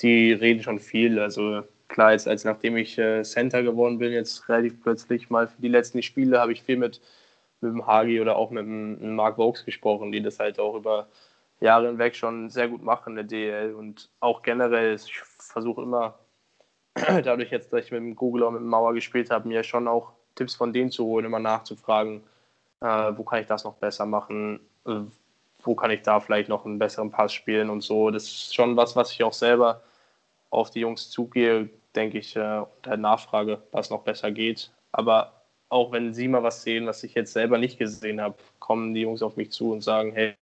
die reden schon viel. Also klar, jetzt als nachdem ich äh, Center geworden bin, jetzt relativ plötzlich mal für die letzten Spiele, habe ich viel mit, mit dem Hagi oder auch mit dem, Mark Vokes gesprochen, die das halt auch über Jahre hinweg schon sehr gut machen in der DL und auch generell, ich versuche immer, dadurch jetzt, dass ich mit dem Google und mit dem Mauer gespielt habe, mir schon auch Tipps von denen zu holen, immer nachzufragen, äh, wo kann ich das noch besser machen, äh, wo kann ich da vielleicht noch einen besseren Pass spielen und so. Das ist schon was, was ich auch selber auf die Jungs zugehe, denke ich, äh, und halt nachfrage, was noch besser geht. Aber auch wenn sie mal was sehen, was ich jetzt selber nicht gesehen habe, kommen die Jungs auf mich zu und sagen, hey,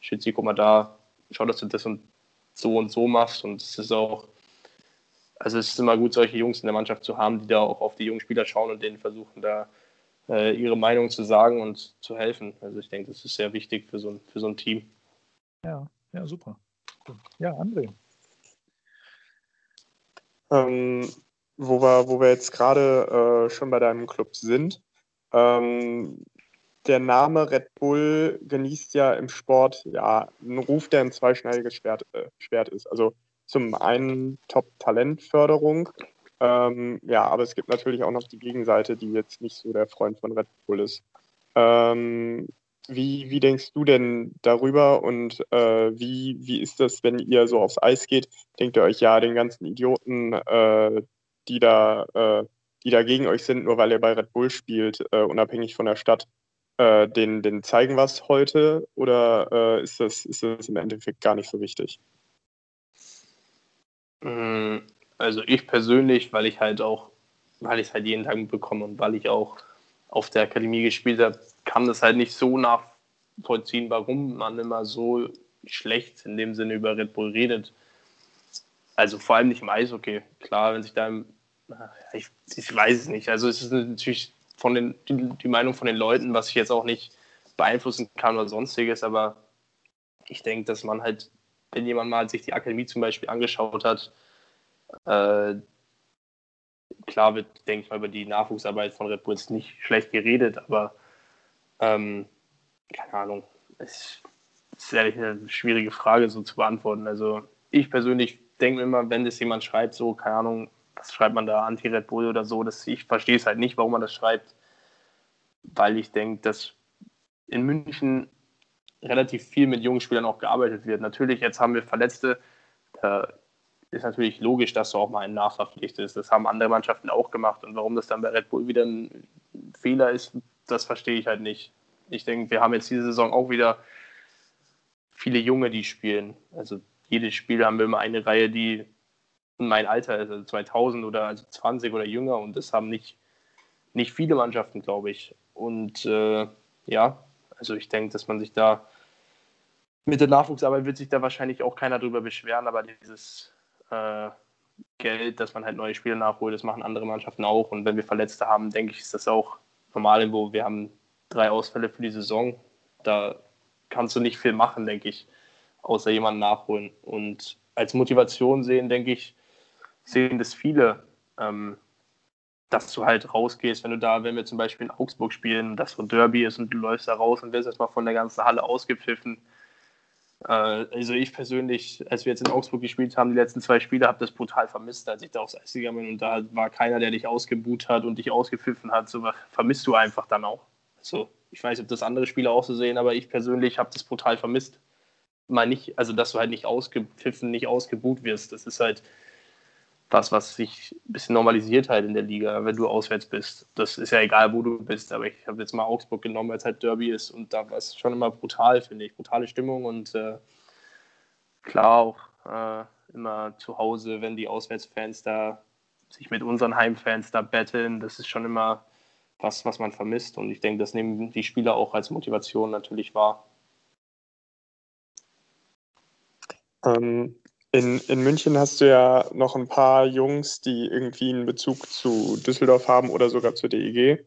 Schützi, guck mal da, schau, dass du das und so und so machst. Und es ist auch also es ist immer gut, solche Jungs in der Mannschaft zu haben, die da auch auf die jungen Spieler schauen und denen versuchen, da äh, ihre Meinung zu sagen und zu helfen. Also ich denke, das ist sehr wichtig für so ein, für so ein Team. Ja, ja, super. Ja, André. Ähm, wo, wir, wo wir jetzt gerade äh, schon bei deinem Club sind, ähm, der Name Red Bull genießt ja im Sport ja einen Ruf, der ein zweischneidiges Schwert, äh, Schwert ist. Also zum einen Top-Talentförderung. Ähm, ja, aber es gibt natürlich auch noch die Gegenseite, die jetzt nicht so der Freund von Red Bull ist. Ähm, wie, wie denkst du denn darüber und äh, wie, wie ist das, wenn ihr so aufs Eis geht? Denkt ihr euch, ja, den ganzen Idioten, äh, die, da, äh, die da gegen euch sind, nur weil ihr bei Red Bull spielt, äh, unabhängig von der Stadt, äh, den, den zeigen was heute oder äh, ist, das, ist das im Endeffekt gar nicht so wichtig? Mm, also ich persönlich, weil ich halt auch, weil ich es halt jeden Tag bekomme und weil ich auch auf der Akademie gespielt habe, kann das halt nicht so nachvollziehen, warum man immer so schlecht in dem Sinne über Red Bull redet. Also vor allem nicht im Eishockey. Klar, wenn sich da im, ich, ich weiß es nicht. Also es ist natürlich von den, die, die Meinung von den Leuten, was ich jetzt auch nicht beeinflussen kann oder sonstiges, aber ich denke, dass man halt wenn jemand mal sich die Akademie zum Beispiel angeschaut hat, äh, klar wird, denke ich mal, über die Nachwuchsarbeit von Red Bulls nicht schlecht geredet, aber ähm, keine Ahnung, es ist ehrlich eine schwierige Frage so zu beantworten. Also ich persönlich denke mir immer, wenn das jemand schreibt, so, keine Ahnung, was schreibt man da, Anti-Red Bull oder so, das, ich verstehe es halt nicht, warum man das schreibt, weil ich denke, dass in München relativ viel mit jungen Spielern auch gearbeitet wird. Natürlich, jetzt haben wir Verletzte. Da ist natürlich logisch, dass du auch mal einen nachverpflichtest. Das haben andere Mannschaften auch gemacht. Und warum das dann bei Red Bull wieder ein Fehler ist, das verstehe ich halt nicht. Ich denke, wir haben jetzt diese Saison auch wieder viele Junge, die spielen. Also jedes Spiel haben wir immer eine Reihe, die mein Alter ist, also 2000 oder also 20 oder jünger. Und das haben nicht, nicht viele Mannschaften, glaube ich. Und äh, ja, also ich denke, dass man sich da mit der Nachwuchsarbeit wird sich da wahrscheinlich auch keiner drüber beschweren, aber dieses äh, Geld, dass man halt neue Spiele nachholt, das machen andere Mannschaften auch. Und wenn wir Verletzte haben, denke ich, ist das auch normal, wo wir haben drei Ausfälle für die Saison. Da kannst du nicht viel machen, denke ich, außer jemanden nachholen. Und als Motivation sehen, denke ich, sehen das viele. Ähm, dass du halt rausgehst, wenn du da, wenn wir zum Beispiel in Augsburg spielen, das so Derby ist und du läufst da raus und wirst erstmal von der ganzen Halle ausgepfiffen. Äh, also ich persönlich, als wir jetzt in Augsburg gespielt haben, die letzten zwei Spiele, habe das brutal vermisst, als ich da aufs Eis gegangen bin und da war keiner, der dich ausgebuht hat und dich ausgepfiffen hat. So vermisst du einfach dann auch. Also ich weiß ob das andere Spieler auch so sehen, aber ich persönlich habe das brutal vermisst. mal nicht, also dass du halt nicht ausgepfiffen, nicht ausgebuht wirst. Das ist halt was, was sich ein bisschen normalisiert halt in der Liga, wenn du auswärts bist. Das ist ja egal, wo du bist, aber ich habe jetzt mal Augsburg genommen, weil es halt Derby ist und da war es schon immer brutal, finde ich. Brutale Stimmung und äh, klar auch äh, immer zu Hause, wenn die Auswärtsfans da sich mit unseren Heimfans da betteln, das ist schon immer was, was man vermisst und ich denke, das nehmen die Spieler auch als Motivation natürlich wahr. Ähm, in, in München hast du ja noch ein paar Jungs, die irgendwie einen Bezug zu Düsseldorf haben oder sogar zur DEG.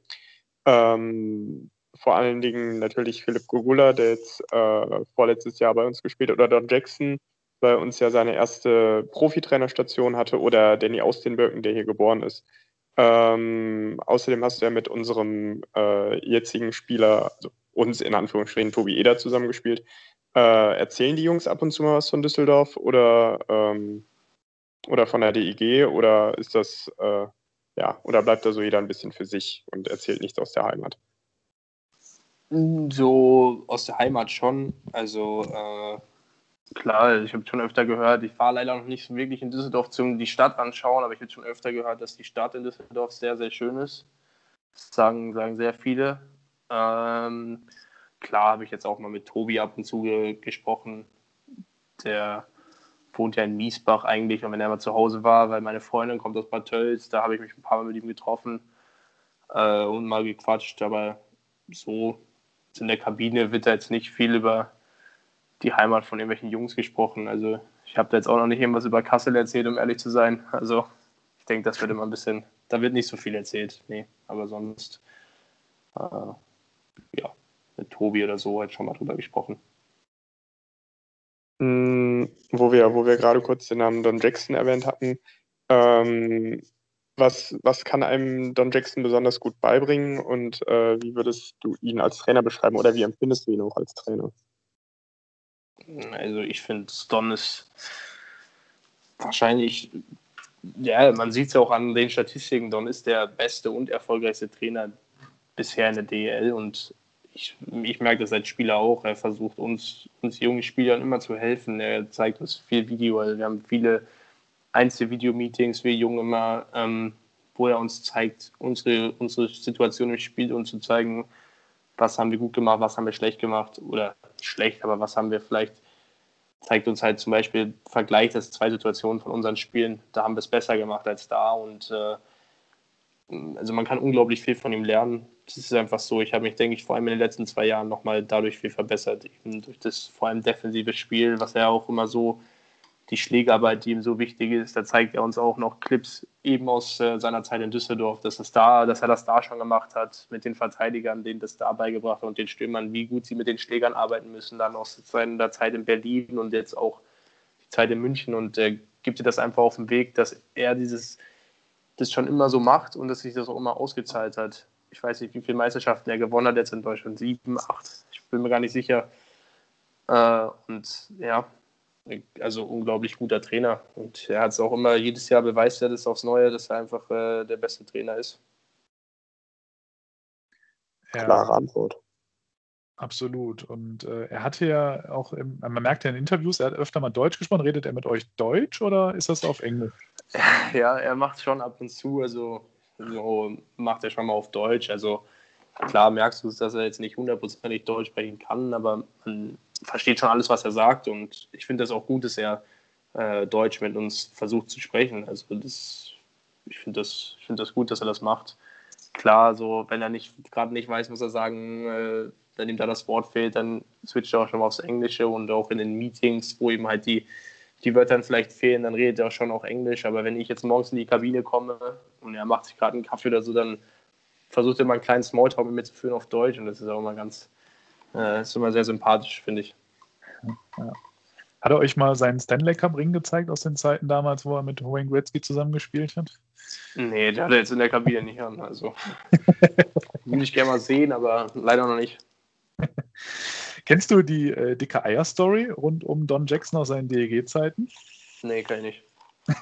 Ähm, vor allen Dingen natürlich Philipp Gogula, der jetzt äh, vorletztes Jahr bei uns gespielt hat, oder Don Jackson, bei uns ja seine erste Profitrainerstation hatte, oder Danny Austinbirken, der hier geboren ist. Ähm, außerdem hast du ja mit unserem äh, jetzigen Spieler, also uns in Anführungsstrichen Tobi Eder zusammengespielt. Äh, erzählen die Jungs ab und zu mal was von Düsseldorf oder, ähm, oder von der DIG oder ist das, äh, ja, oder bleibt da so jeder ein bisschen für sich und erzählt nichts aus der Heimat? So aus der Heimat schon. Also äh, klar, ich habe schon öfter gehört, ich fahre leider noch nicht wirklich in Düsseldorf zum die Stadt anschauen, aber ich habe schon öfter gehört, dass die Stadt in Düsseldorf sehr, sehr schön ist. Das sagen, sagen sehr viele. Ähm, klar habe ich jetzt auch mal mit Tobi ab und zu ge gesprochen. Der wohnt ja in Miesbach eigentlich und wenn er mal zu Hause war, weil meine Freundin kommt aus Bad Tölz, da habe ich mich ein paar Mal mit ihm getroffen äh, und mal gequatscht, aber so in der Kabine wird da jetzt nicht viel über die Heimat von irgendwelchen Jungs gesprochen. Also ich habe da jetzt auch noch nicht irgendwas über Kassel erzählt, um ehrlich zu sein. Also ich denke, das wird immer ein bisschen, da wird nicht so viel erzählt. Nee, aber sonst, äh, ja, mit Tobi oder so halt schon mal drüber gesprochen. Mm, wo wir, wo wir gerade kurz den Namen Don Jackson erwähnt hatten, ähm, was, was kann einem Don Jackson besonders gut beibringen und äh, wie würdest du ihn als Trainer beschreiben oder wie empfindest du ihn auch als Trainer? Also ich finde, Don ist wahrscheinlich, ja, man sieht es ja auch an den Statistiken, Don ist der beste und erfolgreichste Trainer bisher in der DL und ich, ich merke das als Spieler auch. Er versucht uns, uns jungen Spielern immer zu helfen. Er zeigt uns viel Video. Also wir haben viele Einzelvideo-Meetings, wir Jungen immer, ähm, wo er uns zeigt, unsere, unsere Situation im Spiel und zu zeigen, was haben wir gut gemacht, was haben wir schlecht gemacht oder schlecht, aber was haben wir vielleicht, zeigt uns halt zum Beispiel, vergleicht das zwei Situationen von unseren Spielen, da haben wir es besser gemacht als da und äh, also man kann unglaublich viel von ihm lernen. Das ist einfach so. Ich habe mich, denke ich, vor allem in den letzten zwei Jahren nochmal dadurch viel verbessert. Eben durch das vor allem defensive Spiel, was er auch immer so, die Schlägerarbeit, die ihm so wichtig ist. Da zeigt er uns auch noch Clips eben aus äh, seiner Zeit in Düsseldorf, dass, es da, dass er das da schon gemacht hat mit den Verteidigern, denen das da beigebracht hat und den Stürmern, wie gut sie mit den Schlägern arbeiten müssen. Dann aus seiner Zeit in Berlin und jetzt auch die Zeit in München und äh, gibt dir das einfach auf den Weg, dass er dieses das schon immer so macht und dass sich das auch immer ausgezahlt hat. Ich weiß nicht, wie viele Meisterschaften er gewonnen hat jetzt in Deutschland. Sieben, acht. Ich bin mir gar nicht sicher. Äh, und ja, also unglaublich guter Trainer. Und er hat es auch immer, jedes Jahr beweist er das aufs Neue, dass er einfach äh, der beste Trainer ist. Ja, Klare Antwort. Absolut. Und äh, er hatte ja auch, im, man merkt ja in Interviews, er hat öfter mal Deutsch gesprochen. Redet er mit euch Deutsch oder ist das auf Englisch? Ja, er macht schon ab und zu, also so macht er schon mal auf Deutsch. Also klar merkst du, dass er jetzt nicht hundertprozentig Deutsch sprechen kann, aber man versteht schon alles, was er sagt. Und ich finde das auch gut, dass er äh, Deutsch mit uns versucht zu sprechen. Also das, ich finde das, find das gut, dass er das macht. Klar, so wenn er nicht gerade nicht weiß, was er sagen, äh, wenn ihm da das Wort fehlt, dann switcht er auch schon mal aufs Englische und auch in den Meetings, wo ihm halt die die Wörter dann vielleicht fehlen, dann redet er schon auch Englisch. Aber wenn ich jetzt morgens in die Kabine komme und er macht sich gerade einen Kaffee oder so, dann versucht er mal einen kleinen Smalltalk mit mir zu führen auf Deutsch. Und das ist auch immer ganz, äh, ist immer sehr sympathisch, finde ich. Ja. Hat er euch mal seinen Stanley Cup Ring gezeigt aus den Zeiten damals, wo er mit Wayne Gretzky zusammengespielt hat? Nee, der hat er jetzt in der Kabine nicht an. Also würde ich gerne mal sehen, aber leider noch nicht. Kennst du die äh, dicke Eier-Story rund um Don Jackson aus seinen DEG-Zeiten? Nee, kann ich nicht.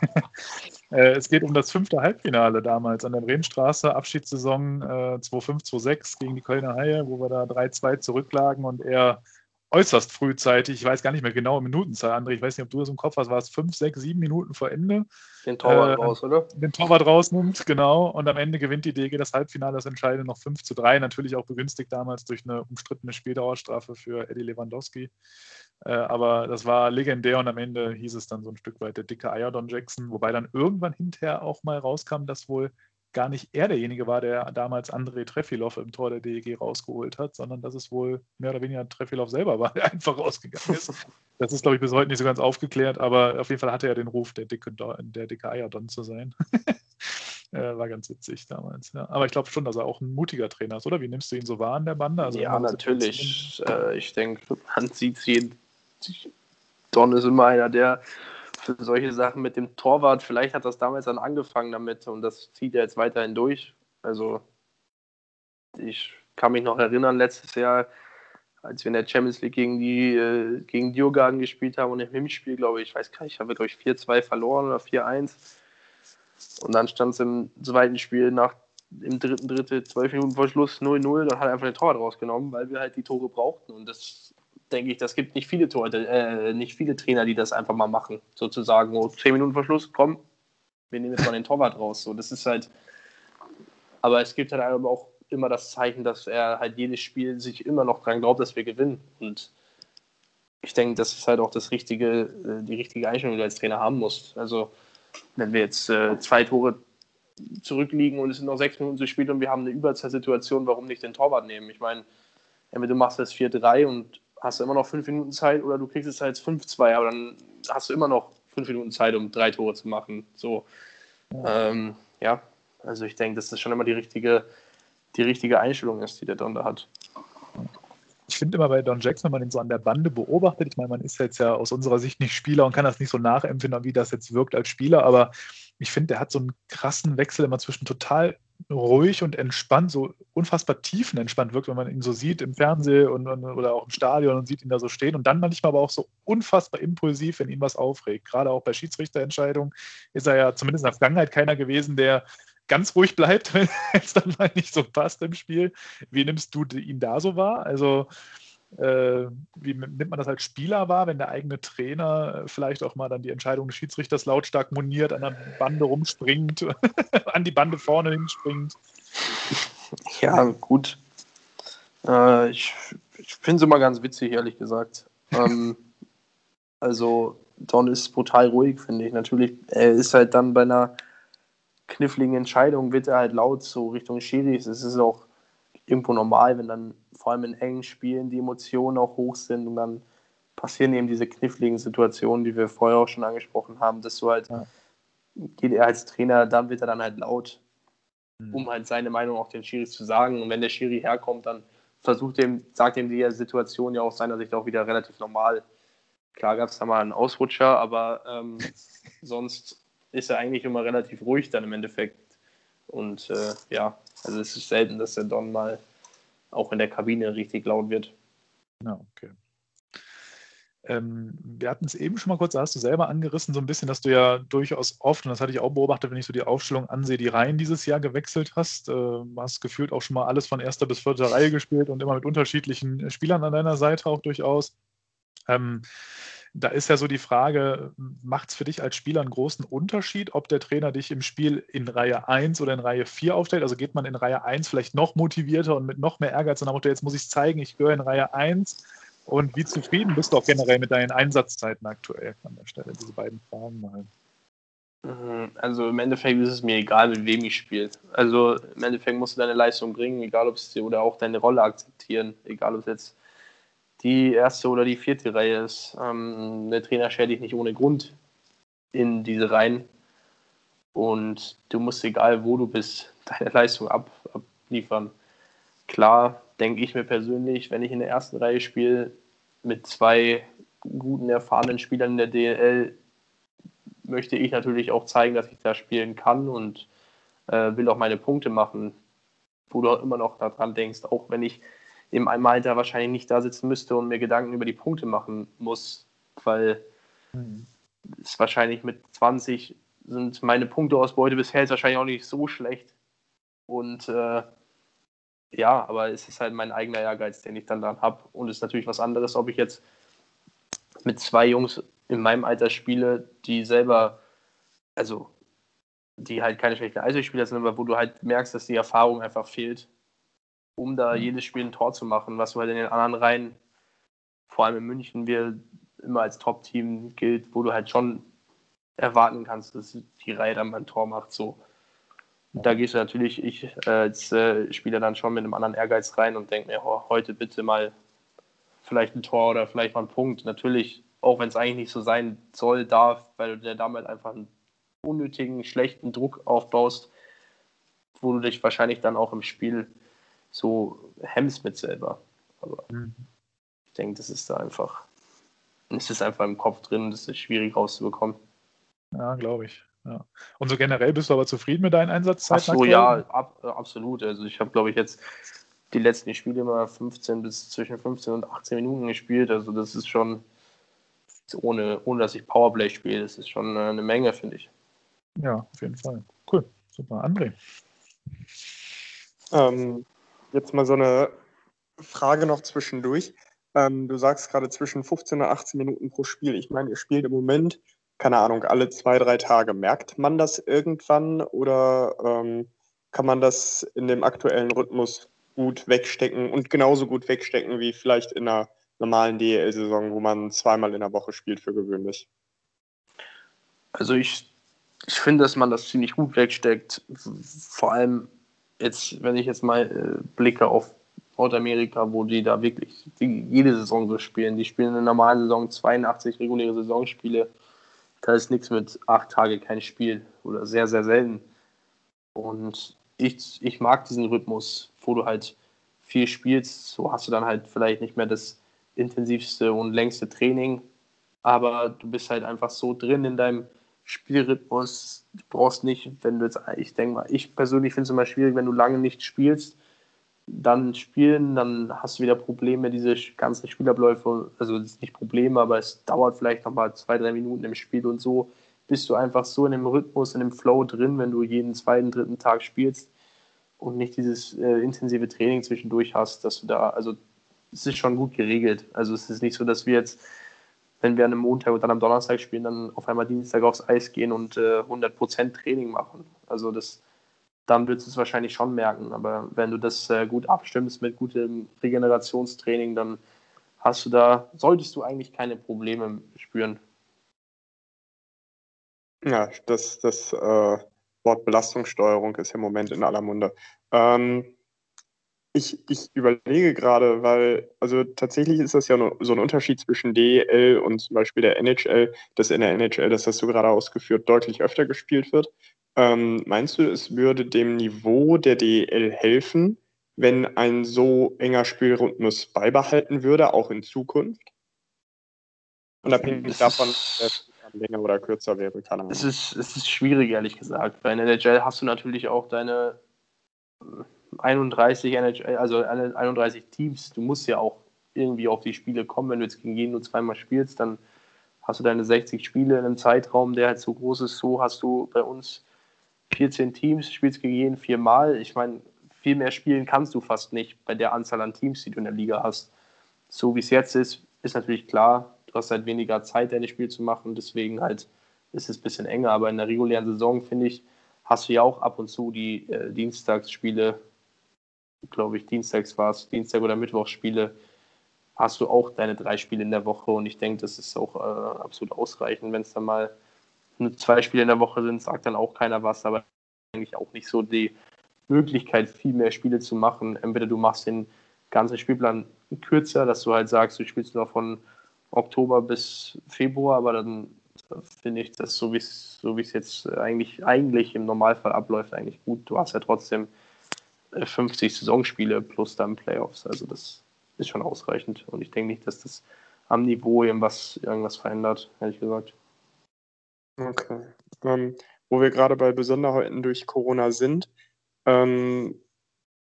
äh, es geht um das fünfte Halbfinale damals an der Bremenstraße, Abschiedssaison äh, 2-5, 2-6 gegen die Kölner Haie, wo wir da 3-2 zurücklagen und er äußerst frühzeitig, ich weiß gar nicht mehr genau Minutenzahl, André, ich weiß nicht, ob du das im Kopf hast, war es fünf, sechs, sieben Minuten vor Ende. Den Torwart äh, raus, oder? Den Torwart rausnimmt, genau. Und am Ende gewinnt die DG das Halbfinale, das entscheidende noch 5 zu 3, natürlich auch begünstigt damals durch eine umstrittene Spieldauerstrafe für Eddie Lewandowski. Äh, aber das war legendär und am Ende hieß es dann so ein Stück weit der dicke Ayerdon Jackson, wobei dann irgendwann hinterher auch mal rauskam, dass wohl gar nicht er derjenige war, der damals André Treffilov im Tor der DEG rausgeholt hat, sondern dass es wohl mehr oder weniger Treffilov selber war, der einfach rausgegangen ist. Das ist, glaube ich, bis heute nicht so ganz aufgeklärt, aber auf jeden Fall hatte er den Ruf, der dicke, der dicke Ayerdon zu sein. äh, war ganz witzig damals. Ja. Aber ich glaube schon, dass er auch ein mutiger Trainer ist, oder? Wie nimmst du ihn so wahr in der Bande? Also ja, natürlich. Äh, ich denke, man sieht es jeden. Don ist immer einer, der für solche Sachen mit dem Torwart, vielleicht hat das damals dann angefangen damit und das zieht er jetzt weiterhin durch. Also ich kann mich noch erinnern, letztes Jahr, als wir in der Champions League gegen die äh, gegen Diogarden gespielt haben und im Hinspiel, glaube ich, ich weiß gar nicht, haben wir, glaube ich, 4-2 verloren oder 4-1. Und dann stand es im zweiten Spiel nach im dritten Drittel, zwölf Minuten vor Schluss 0-0, dann hat er einfach den Torwart rausgenommen, weil wir halt die Tore brauchten. Und das denke ich, das gibt nicht viele Torhüter, äh, nicht viele Trainer, die das einfach mal machen. Sozusagen, oh, zehn Minuten vor Schluss, komm, wir nehmen jetzt mal den Torwart raus. So, das ist halt. Aber es gibt halt auch immer das Zeichen, dass er halt jedes Spiel sich immer noch dran glaubt, dass wir gewinnen. Und ich denke, das ist halt auch das richtige, äh, die richtige Einstellung, die du als Trainer haben musst. Also, wenn wir jetzt äh, zwei Tore zurückliegen und es sind noch sechs Minuten zu spielen und wir haben eine Überzahlsituation, warum nicht den Torwart nehmen? Ich meine, entweder du machst das 4-3 und hast du immer noch fünf Minuten Zeit oder du kriegst es halt 5-2, aber dann hast du immer noch fünf Minuten Zeit, um drei Tore zu machen. So, ja, ähm, ja. also ich denke, dass das schon immer die richtige, die richtige Einstellung ist, die der Don da hat. Ich finde immer bei Don Jackson, wenn man ihn so an der Bande beobachtet, ich meine, man ist jetzt ja aus unserer Sicht nicht Spieler und kann das nicht so nachempfinden, wie das jetzt wirkt als Spieler, aber ich finde, der hat so einen krassen Wechsel immer zwischen total ruhig und entspannt, so unfassbar tiefenentspannt wirkt, wenn man ihn so sieht im Fernsehen und, und, oder auch im Stadion und sieht ihn da so stehen. Und dann manchmal aber auch so unfassbar impulsiv, wenn ihn was aufregt. Gerade auch bei Schiedsrichterentscheidungen ist er ja zumindest in der Vergangenheit keiner gewesen, der ganz ruhig bleibt, wenn es dann mal nicht so passt im Spiel. Wie nimmst du ihn da so wahr? Also wie nimmt man das als Spieler wahr, wenn der eigene Trainer vielleicht auch mal dann die Entscheidung des Schiedsrichters lautstark moniert, an der Bande rumspringt, an die Bande vorne hinspringt? Ja, gut. Äh, ich ich finde es immer ganz witzig, ehrlich gesagt. ähm, also, Don ist brutal ruhig, finde ich. Natürlich, er ist halt dann bei einer kniffligen Entscheidung, wird er halt laut so Richtung Schiris. Es ist auch irgendwo normal, wenn dann vor allem in engen Spielen die Emotionen auch hoch sind und dann passieren eben diese kniffligen Situationen, die wir vorher auch schon angesprochen haben, dass du halt, ja. geht er als Trainer, dann wird er dann halt laut, mhm. um halt seine Meinung auch den Schiris zu sagen. Und wenn der Schiri herkommt, dann versucht ihm, sagt ihm die Situation ja aus seiner Sicht auch wieder relativ normal. Klar gab es da mal einen Ausrutscher, aber ähm, sonst ist er eigentlich immer relativ ruhig dann im Endeffekt. Und äh, ja, also es ist selten, dass der Don mal auch in der Kabine richtig laut wird. Ja, okay. Ähm, wir hatten es eben schon mal kurz, da hast du selber angerissen, so ein bisschen, dass du ja durchaus oft, und das hatte ich auch beobachtet, wenn ich so die Aufstellung ansehe, die Reihen dieses Jahr gewechselt hast. Äh, hast gefühlt auch schon mal alles von erster bis vierter Reihe gespielt und immer mit unterschiedlichen Spielern an deiner Seite auch durchaus. Ähm, da ist ja so die Frage, macht es für dich als Spieler einen großen Unterschied, ob der Trainer dich im Spiel in Reihe 1 oder in Reihe 4 aufstellt? Also geht man in Reihe 1 vielleicht noch motivierter und mit noch mehr Ehrgeiz und dann jetzt muss ich zeigen, ich gehöre in Reihe 1. Und wie zufrieden bist du auch generell mit deinen Einsatzzeiten aktuell an der Stelle? Diese beiden Fragen mal. Mhm, also im Endeffekt ist es mir egal, mit wem ich spiele. Also im Endeffekt musst du deine Leistung bringen, egal ob es dir oder auch deine Rolle akzeptieren, egal ob es jetzt die erste oder die vierte Reihe ist. Ähm, der Trainer stellt dich nicht ohne Grund in diese Reihen. Und du musst, egal wo du bist, deine Leistung ab, abliefern. Klar, denke ich mir persönlich, wenn ich in der ersten Reihe spiele, mit zwei guten, erfahrenen Spielern in der DL, möchte ich natürlich auch zeigen, dass ich da spielen kann und äh, will auch meine Punkte machen. Wo du auch immer noch daran denkst, auch wenn ich in meinem Alter wahrscheinlich nicht da sitzen müsste und mir Gedanken über die Punkte machen muss, weil mhm. es wahrscheinlich mit 20 sind meine Punkteausbeute bisher jetzt wahrscheinlich auch nicht so schlecht. Und äh, ja, aber es ist halt mein eigener Ehrgeiz, den ich dann dann habe. Und es ist natürlich was anderes, ob ich jetzt mit zwei Jungs in meinem Alter spiele, die selber, also die halt keine schlechten Eishockeyspieler sind, aber wo du halt merkst, dass die Erfahrung einfach fehlt, um da mhm. jedes Spiel ein Tor zu machen, was du halt in den anderen Reihen, vor allem in München, wir immer als Top-Team gilt, wo du halt schon erwarten kannst, dass die Reihe dann mal ein Tor macht. So. Da gehst du natürlich, ich äh, als äh, Spieler dann schon mit einem anderen Ehrgeiz rein und denke mir, oh, heute bitte mal vielleicht ein Tor oder vielleicht mal ein Punkt. Natürlich, auch wenn es eigentlich nicht so sein soll, darf, weil du dir damit einfach einen unnötigen, schlechten Druck aufbaust, wo du dich wahrscheinlich dann auch im Spiel so hemmst mit selber. Aber mhm. ich denke, das ist da einfach, es ist einfach im Kopf drin, das ist schwierig rauszubekommen. Ja, glaube ich. Ja. Und so generell bist du aber zufrieden mit deinen Einsatzzeiten? Ach so, ja, ab, äh, absolut. Also ich habe, glaube ich, jetzt die letzten Spiele immer 15 bis zwischen 15 und 18 Minuten gespielt. Also das ist schon, ohne, ohne dass ich Powerplay spiele, das ist schon äh, eine Menge, finde ich. Ja, auf jeden Fall. Cool. Super. André. Ähm, jetzt mal so eine Frage noch zwischendurch. Ähm, du sagst gerade zwischen 15 und 18 Minuten pro Spiel. Ich meine, ihr spielt im Moment keine Ahnung, alle zwei, drei Tage. Merkt man das irgendwann oder ähm, kann man das in dem aktuellen Rhythmus gut wegstecken und genauso gut wegstecken wie vielleicht in einer normalen DEL-Saison, wo man zweimal in der Woche spielt für gewöhnlich? Also ich, ich finde, dass man das ziemlich gut wegsteckt. Vor allem jetzt, wenn ich jetzt mal äh, blicke auf Nordamerika, wo die da wirklich die, jede Saison so spielen. Die spielen in der normalen Saison 82 reguläre Saisonspiele da ist nichts mit acht Tage kein Spiel oder sehr, sehr selten. Und ich, ich mag diesen Rhythmus, wo du halt viel spielst. So hast du dann halt vielleicht nicht mehr das intensivste und längste Training, aber du bist halt einfach so drin in deinem Spielrhythmus. Du brauchst nicht, wenn du jetzt, ich denke mal, ich persönlich finde es immer schwierig, wenn du lange nicht spielst, dann spielen, dann hast du wieder Probleme, diese ganzen Spielabläufe, also nicht Probleme, aber es dauert vielleicht nochmal zwei, drei Minuten im Spiel und so bist du einfach so in dem Rhythmus, in dem Flow drin, wenn du jeden zweiten, dritten Tag spielst und nicht dieses äh, intensive Training zwischendurch hast, dass du da, also es ist schon gut geregelt. Also es ist nicht so, dass wir jetzt, wenn wir an einem Montag und dann am Donnerstag spielen, dann auf einmal Dienstag aufs Eis gehen und äh, 100% Training machen. Also das dann würdest du es wahrscheinlich schon merken. Aber wenn du das äh, gut abstimmst mit gutem Regenerationstraining, dann hast du da, solltest du eigentlich keine Probleme spüren. Ja, das, das äh, Wort Belastungssteuerung ist im Moment in aller Munde. Ähm, ich, ich überlege gerade, weil, also tatsächlich ist das ja so ein Unterschied zwischen DL und zum Beispiel der NHL, dass in der NHL, das hast du gerade ausgeführt, deutlich öfter gespielt wird. Ähm, meinst du, es würde dem Niveau der DEL helfen, wenn ein so enger Spielrhythmus beibehalten würde, auch in Zukunft? Unabhängig davon, ob es länger oder kürzer wäre, keine Ahnung. Es ist, es ist schwierig, ehrlich gesagt. Bei NHL hast du natürlich auch deine 31 NHL, also 31 Teams. Du musst ja auch irgendwie auf die Spiele kommen. Wenn du jetzt gegen jeden nur zweimal spielst, dann hast du deine 60 Spiele in einem Zeitraum, der halt so groß ist. So hast du bei uns 14 Teams, spielst gegen jeden viermal. Ich meine, viel mehr spielen kannst du fast nicht bei der Anzahl an Teams, die du in der Liga hast. So wie es jetzt ist, ist natürlich klar, du hast halt weniger Zeit, deine Spiel zu machen, deswegen halt ist es ein bisschen enger. Aber in der regulären Saison, finde ich, hast du ja auch ab und zu die äh, Dienstagsspiele, glaube ich, Dienstags war es, Dienstag- oder Mittwochsspiele, hast du auch deine drei Spiele in der Woche und ich denke, das ist auch äh, absolut ausreichend, wenn es dann mal nur zwei Spiele in der Woche sind, sagt dann auch keiner was, aber eigentlich auch nicht so die Möglichkeit, viel mehr Spiele zu machen. Entweder du machst den ganzen Spielplan kürzer, dass du halt sagst, du spielst nur von Oktober bis Februar, aber dann finde ich das, so wie es so jetzt eigentlich, eigentlich im Normalfall abläuft, eigentlich gut. Du hast ja trotzdem 50 äh, Saisonspiele plus dann Playoffs. Also das ist schon ausreichend. Und ich denke nicht, dass das am Niveau irgendwas, irgendwas verändert, ehrlich gesagt. Okay. Ähm, wo wir gerade bei Besonderheiten durch Corona sind, ähm,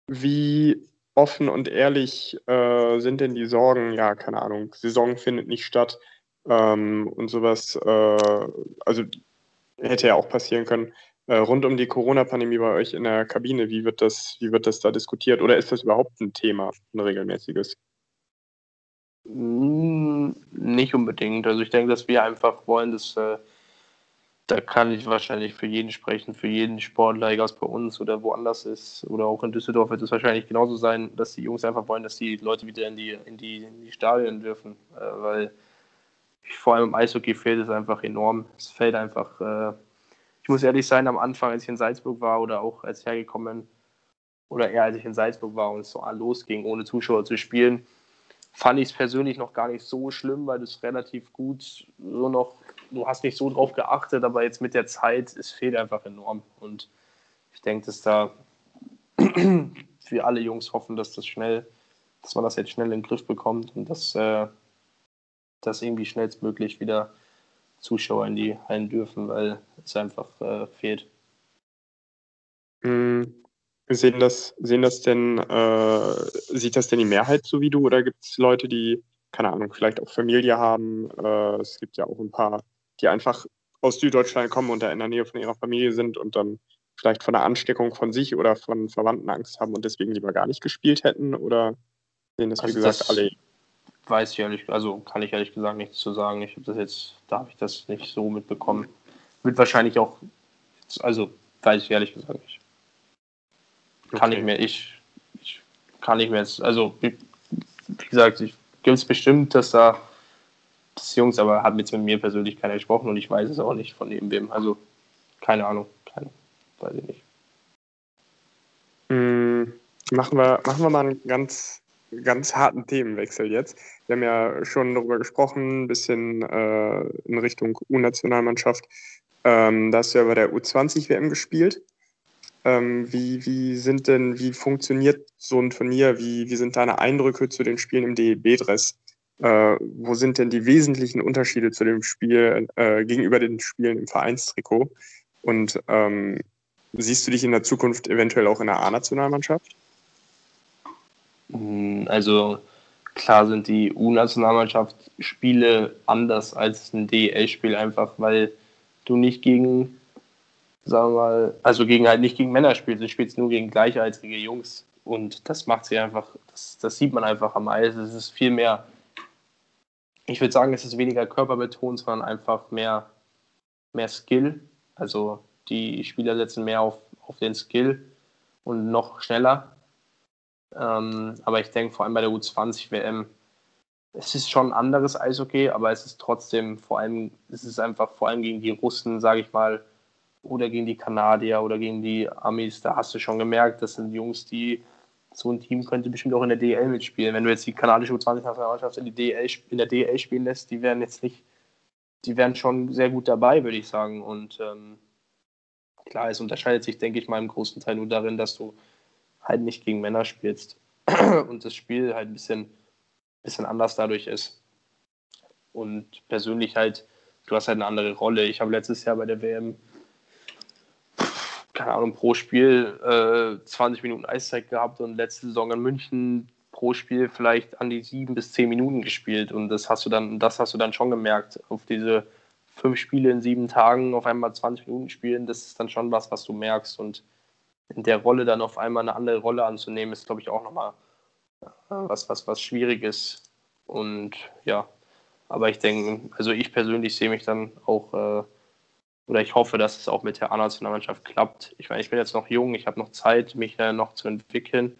wie offen und ehrlich äh, sind denn die Sorgen? Ja, keine Ahnung, Saison findet nicht statt ähm, und sowas. Äh, also hätte ja auch passieren können. Äh, rund um die Corona-Pandemie bei euch in der Kabine, wie wird das, wie wird das da diskutiert? Oder ist das überhaupt ein Thema, ein regelmäßiges? Hm, nicht unbedingt. Also ich denke, dass wir einfach wollen, dass äh, da kann ich wahrscheinlich für jeden sprechen, für jeden Sportler, egal was bei uns oder woanders ist oder auch in Düsseldorf wird es wahrscheinlich genauso sein, dass die Jungs einfach wollen, dass die Leute wieder in die, in die, in die Stadien dürfen, äh, weil vor allem im Eishockey fehlt es einfach enorm. Es fällt einfach, äh, ich muss ehrlich sein, am Anfang, als ich in Salzburg war oder auch als ich hergekommen bin, oder eher als ich in Salzburg war und es so losging, ohne Zuschauer zu spielen, fand ich es persönlich noch gar nicht so schlimm, weil es relativ gut so noch, du hast nicht so drauf geachtet, aber jetzt mit der Zeit, es fehlt einfach enorm. Und ich denke, dass da für alle Jungs hoffen, dass das schnell, dass man das jetzt schnell in den Griff bekommt und dass, äh, dass irgendwie schnellstmöglich wieder Zuschauer in die Hallen dürfen, weil es einfach äh, fehlt. Mhm. Sehen das, sehen das denn, äh, sieht das denn die Mehrheit so wie du oder gibt es Leute, die, keine Ahnung, vielleicht auch Familie haben? Äh, es gibt ja auch ein paar, die einfach aus Süddeutschland kommen und da in der Nähe von ihrer Familie sind und dann vielleicht von der Ansteckung von sich oder von Verwandten Angst haben und deswegen lieber gar nicht gespielt hätten? Oder sehen das, wie also gesagt, das alle? Weiß ich ehrlich, also kann ich ehrlich gesagt nichts zu sagen. Ich habe das jetzt, da habe ich das nicht so mitbekommen. Wird wahrscheinlich auch, also weiß ich ehrlich gesagt nicht. Kann okay. ich mir, ich, ich kann ich mir jetzt, also wie, wie gesagt, ich gibt es bestimmt, dass da das Jungs, aber hat jetzt mit mir persönlich keiner gesprochen und ich weiß es auch nicht von irgendwem. Also keine Ahnung, keine, weiß ich nicht. Hm, machen wir, machen wir mal einen ganz, ganz harten Themenwechsel jetzt. Wir haben ja schon darüber gesprochen, ein bisschen äh, in Richtung U-Nationalmannschaft. Ähm, da hast du ja bei der U20-WM gespielt. Ähm, wie, wie sind denn, wie funktioniert so ein Turnier? Wie, wie sind deine Eindrücke zu den Spielen im DEB-Dress? Äh, wo sind denn die wesentlichen Unterschiede zu dem Spiel äh, gegenüber den Spielen im Vereinstrikot? Und ähm, siehst du dich in der Zukunft eventuell auch in der A-Nationalmannschaft? Hm, also klar sind die U-Nationalmannschaft Spiele anders als ein DEL-Spiel, einfach weil du nicht gegen sagen wir mal, also gegen halt nicht gegen Männer spielt, sie spielt nur gegen gleichaltrige Jungs. Und das macht sie einfach, das, das sieht man einfach am Eis. Es ist viel mehr, ich würde sagen, es ist weniger körperbetont, sondern einfach mehr, mehr Skill. Also die Spieler setzen mehr auf, auf den Skill und noch schneller. Ähm, aber ich denke vor allem bei der U20 WM, es ist schon anderes Eishockey, aber es ist trotzdem vor allem, es ist einfach vor allem gegen die Russen, sage ich mal, oder gegen die Kanadier oder gegen die Amis, da hast du schon gemerkt, das sind Jungs, die so ein Team könnte bestimmt auch in der DL mitspielen. Wenn du jetzt die kanadische U20-Nationalmannschaft in, in der DL spielen lässt, die wären jetzt nicht, die wären schon sehr gut dabei, würde ich sagen. Und ähm, klar, es unterscheidet sich, denke ich mal, im großen Teil nur darin, dass du halt nicht gegen Männer spielst und das Spiel halt ein bisschen, bisschen anders dadurch ist. Und persönlich halt, du hast halt eine andere Rolle. Ich habe letztes Jahr bei der WM keine Ahnung, pro Spiel äh, 20 Minuten Eiszeit gehabt und letzte Saison in München pro Spiel vielleicht an die sieben bis zehn Minuten gespielt. Und das hast du dann, das hast du dann schon gemerkt. Auf diese fünf Spiele in sieben Tagen auf einmal 20 Minuten spielen, das ist dann schon was, was du merkst. Und in der Rolle dann auf einmal eine andere Rolle anzunehmen, ist, glaube ich, auch nochmal was, was, was schwierig ist. Und ja, aber ich denke, also ich persönlich sehe mich dann auch äh, oder ich hoffe, dass es auch mit der A-Nationalmannschaft klappt. Ich meine, ich bin jetzt noch jung, ich habe noch Zeit, mich äh, noch zu entwickeln.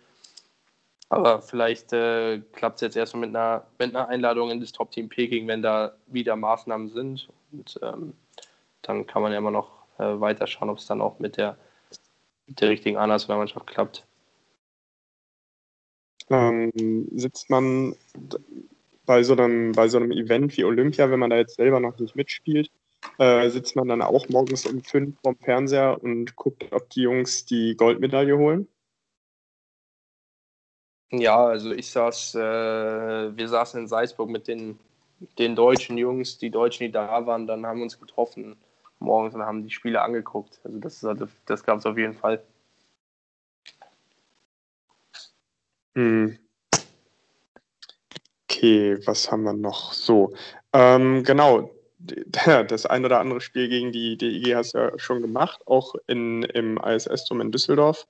Aber vielleicht äh, klappt es jetzt erstmal mit einer, mit einer Einladung in das Top-Team Peking, wenn da wieder Maßnahmen sind. Und ähm, dann kann man ja immer noch äh, weiterschauen, ob es dann auch mit der, mit der richtigen A-Nationalmannschaft klappt. Ähm, sitzt man bei so, einem, bei so einem Event wie Olympia, wenn man da jetzt selber noch nicht mitspielt, äh, sitzt man dann auch morgens um fünf vorm Fernseher und guckt, ob die Jungs die Goldmedaille holen? Ja, also ich saß, äh, wir saßen in Salzburg mit den, den deutschen Jungs, die Deutschen, die da waren, dann haben wir uns getroffen morgens und haben die Spiele angeguckt. Also das, das gab es auf jeden Fall. Hm. Okay, was haben wir noch? So, ähm, genau, das ein oder andere Spiel gegen die DEG hast du ja schon gemacht, auch in, im ISS-Turm in Düsseldorf.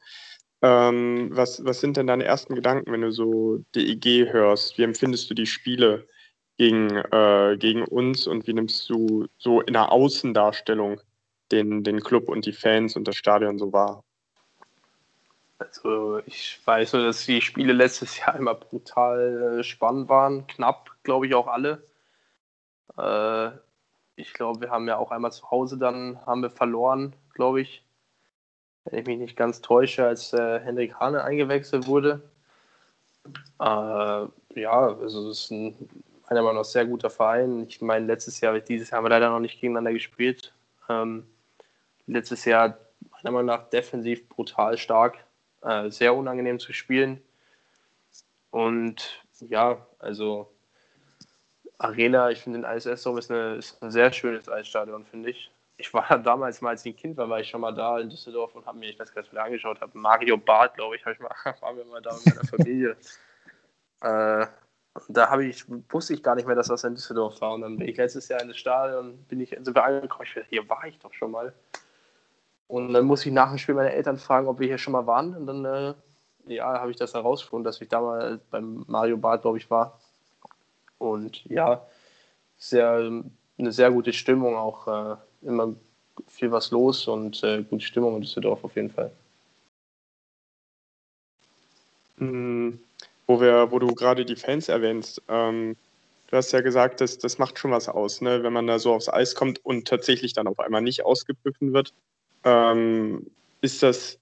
Ähm, was, was sind denn deine ersten Gedanken, wenn du so DEG hörst? Wie empfindest du die Spiele gegen, äh, gegen uns und wie nimmst du so in der Außendarstellung den, den Club und die Fans und das Stadion so wahr? Also ich weiß nur, dass die Spiele letztes Jahr immer brutal äh, spannend waren, knapp, glaube ich, auch alle. Äh, ich glaube, wir haben ja auch einmal zu Hause dann haben wir verloren, glaube ich. Wenn ich mich nicht ganz täusche, als äh, Hendrik Hane eingewechselt wurde. Äh, ja, also es ist ein meiner Meinung nach sehr guter Verein. Ich meine, letztes Jahr, dieses Jahr haben wir leider noch nicht gegeneinander gespielt. Ähm, letztes Jahr meiner Meinung nach defensiv brutal stark, äh, sehr unangenehm zu spielen. Und ja, also Arena, ich finde den ISS Dome ist, ist ein sehr schönes Eisstadion, finde ich. Ich war damals mal, als ich ein Kind war, war ich schon mal da in Düsseldorf und habe mir, ich weiß gar nicht, was ich angeschaut habe, Mario Barth, glaube ich, ich mal, waren wir mal da mit meiner Familie. äh, da ich, wusste ich gar nicht mehr, dass das in Düsseldorf war. Und dann bin ich letztes Jahr in das Stadion, bin ich, sind wir angekommen, ich dachte, hier war ich doch schon mal. Und dann muss ich nach dem Spiel meine Eltern fragen, ob wir hier schon mal waren. Und dann, äh, ja, habe ich das herausgefunden, dass ich damals beim Mario Bart, glaube ich, war. Und ja, sehr, eine sehr gute Stimmung, auch äh, immer viel was los und äh, gute Stimmung in Düsseldorf auf jeden Fall. Mhm wo, wir, wo du gerade die Fans erwähnst, ähm, du hast ja gesagt, das, das macht schon was aus, ne? wenn man da so aufs Eis kommt und tatsächlich dann auf einmal nicht ausgepfiffen wird. Ähm, ist das,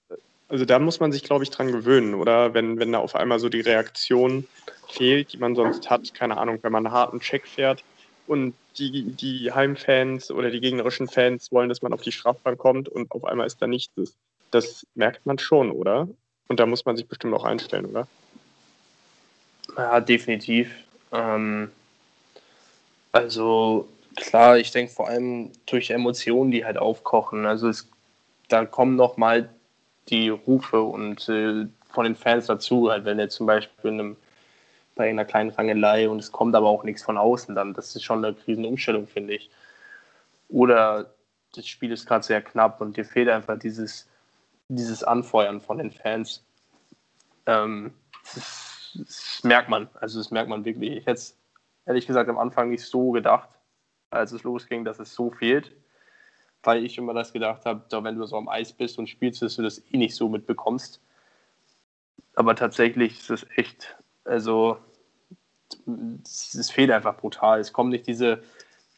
also da muss man sich, glaube ich, dran gewöhnen, oder? Wenn, wenn da auf einmal so die Reaktion fehlt, die man sonst hat, keine Ahnung, wenn man einen harten Check fährt und die, die Heimfans oder die gegnerischen Fans wollen, dass man auf die Strafbank kommt und auf einmal ist da nichts. Das merkt man schon, oder? Und da muss man sich bestimmt auch einstellen, oder? Ja, definitiv. Ähm, also klar, ich denke vor allem durch Emotionen, die halt aufkochen. Also es, da kommen noch mal die Rufe und äh, von den Fans dazu, halt wenn jetzt zum Beispiel in einem, bei einer kleinen Rangelei und es kommt aber auch nichts von außen, dann das ist schon eine Riesenumstellung, finde ich. Oder das Spiel ist gerade sehr knapp und dir fehlt einfach dieses, dieses Anfeuern von den Fans. Ähm, das das merkt man. Also das merkt man wirklich. Ich hätte es ehrlich gesagt am Anfang nicht so gedacht, als es losging, dass es so fehlt. Weil ich immer das gedacht habe, wenn du so am Eis bist und spielst, dass du das eh nicht so mitbekommst. Aber tatsächlich ist es echt, also es fehlt einfach brutal. Es kommen nicht diese,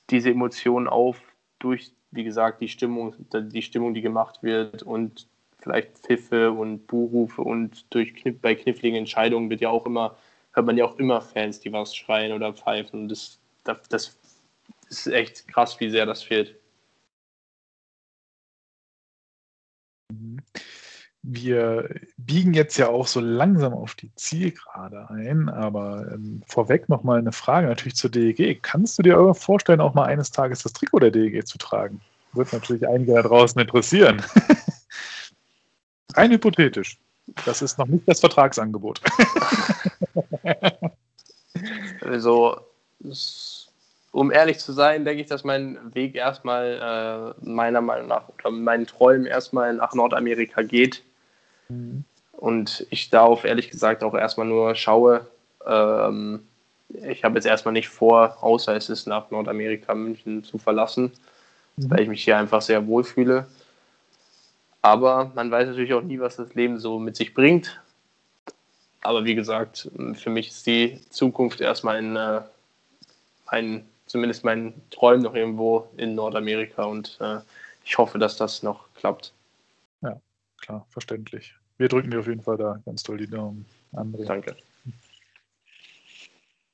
diese Emotionen auf durch, wie gesagt, die Stimmung, die Stimmung, die gemacht wird und vielleicht Pfiffe und Buhrufe und durch bei kniffligen Entscheidungen wird ja auch immer, hört man ja auch immer Fans, die was schreien oder pfeifen. Das, das, das ist echt krass, wie sehr das fehlt. Wir biegen jetzt ja auch so langsam auf die Zielgerade ein, aber ähm, vorweg nochmal eine Frage natürlich zur DEG. Kannst du dir vorstellen, auch mal eines Tages das Trikot der DEG zu tragen? Wird natürlich einige da draußen interessieren. Rein hypothetisch. Das ist noch nicht das Vertragsangebot. also, um ehrlich zu sein, denke ich, dass mein Weg erstmal äh, meiner Meinung nach oder meinen Träumen erstmal nach Nordamerika geht. Mhm. Und ich darauf ehrlich gesagt auch erstmal nur schaue. Ähm, ich habe jetzt erstmal nicht vor, außer es ist nach Nordamerika München zu verlassen, mhm. weil ich mich hier einfach sehr wohl fühle. Aber man weiß natürlich auch nie, was das Leben so mit sich bringt. Aber wie gesagt, für mich ist die Zukunft erstmal in äh, ein, zumindest mein Träum noch irgendwo in Nordamerika und äh, ich hoffe, dass das noch klappt. Ja, klar, verständlich. Wir drücken dir auf jeden Fall da ganz toll die Daumen. André. Danke.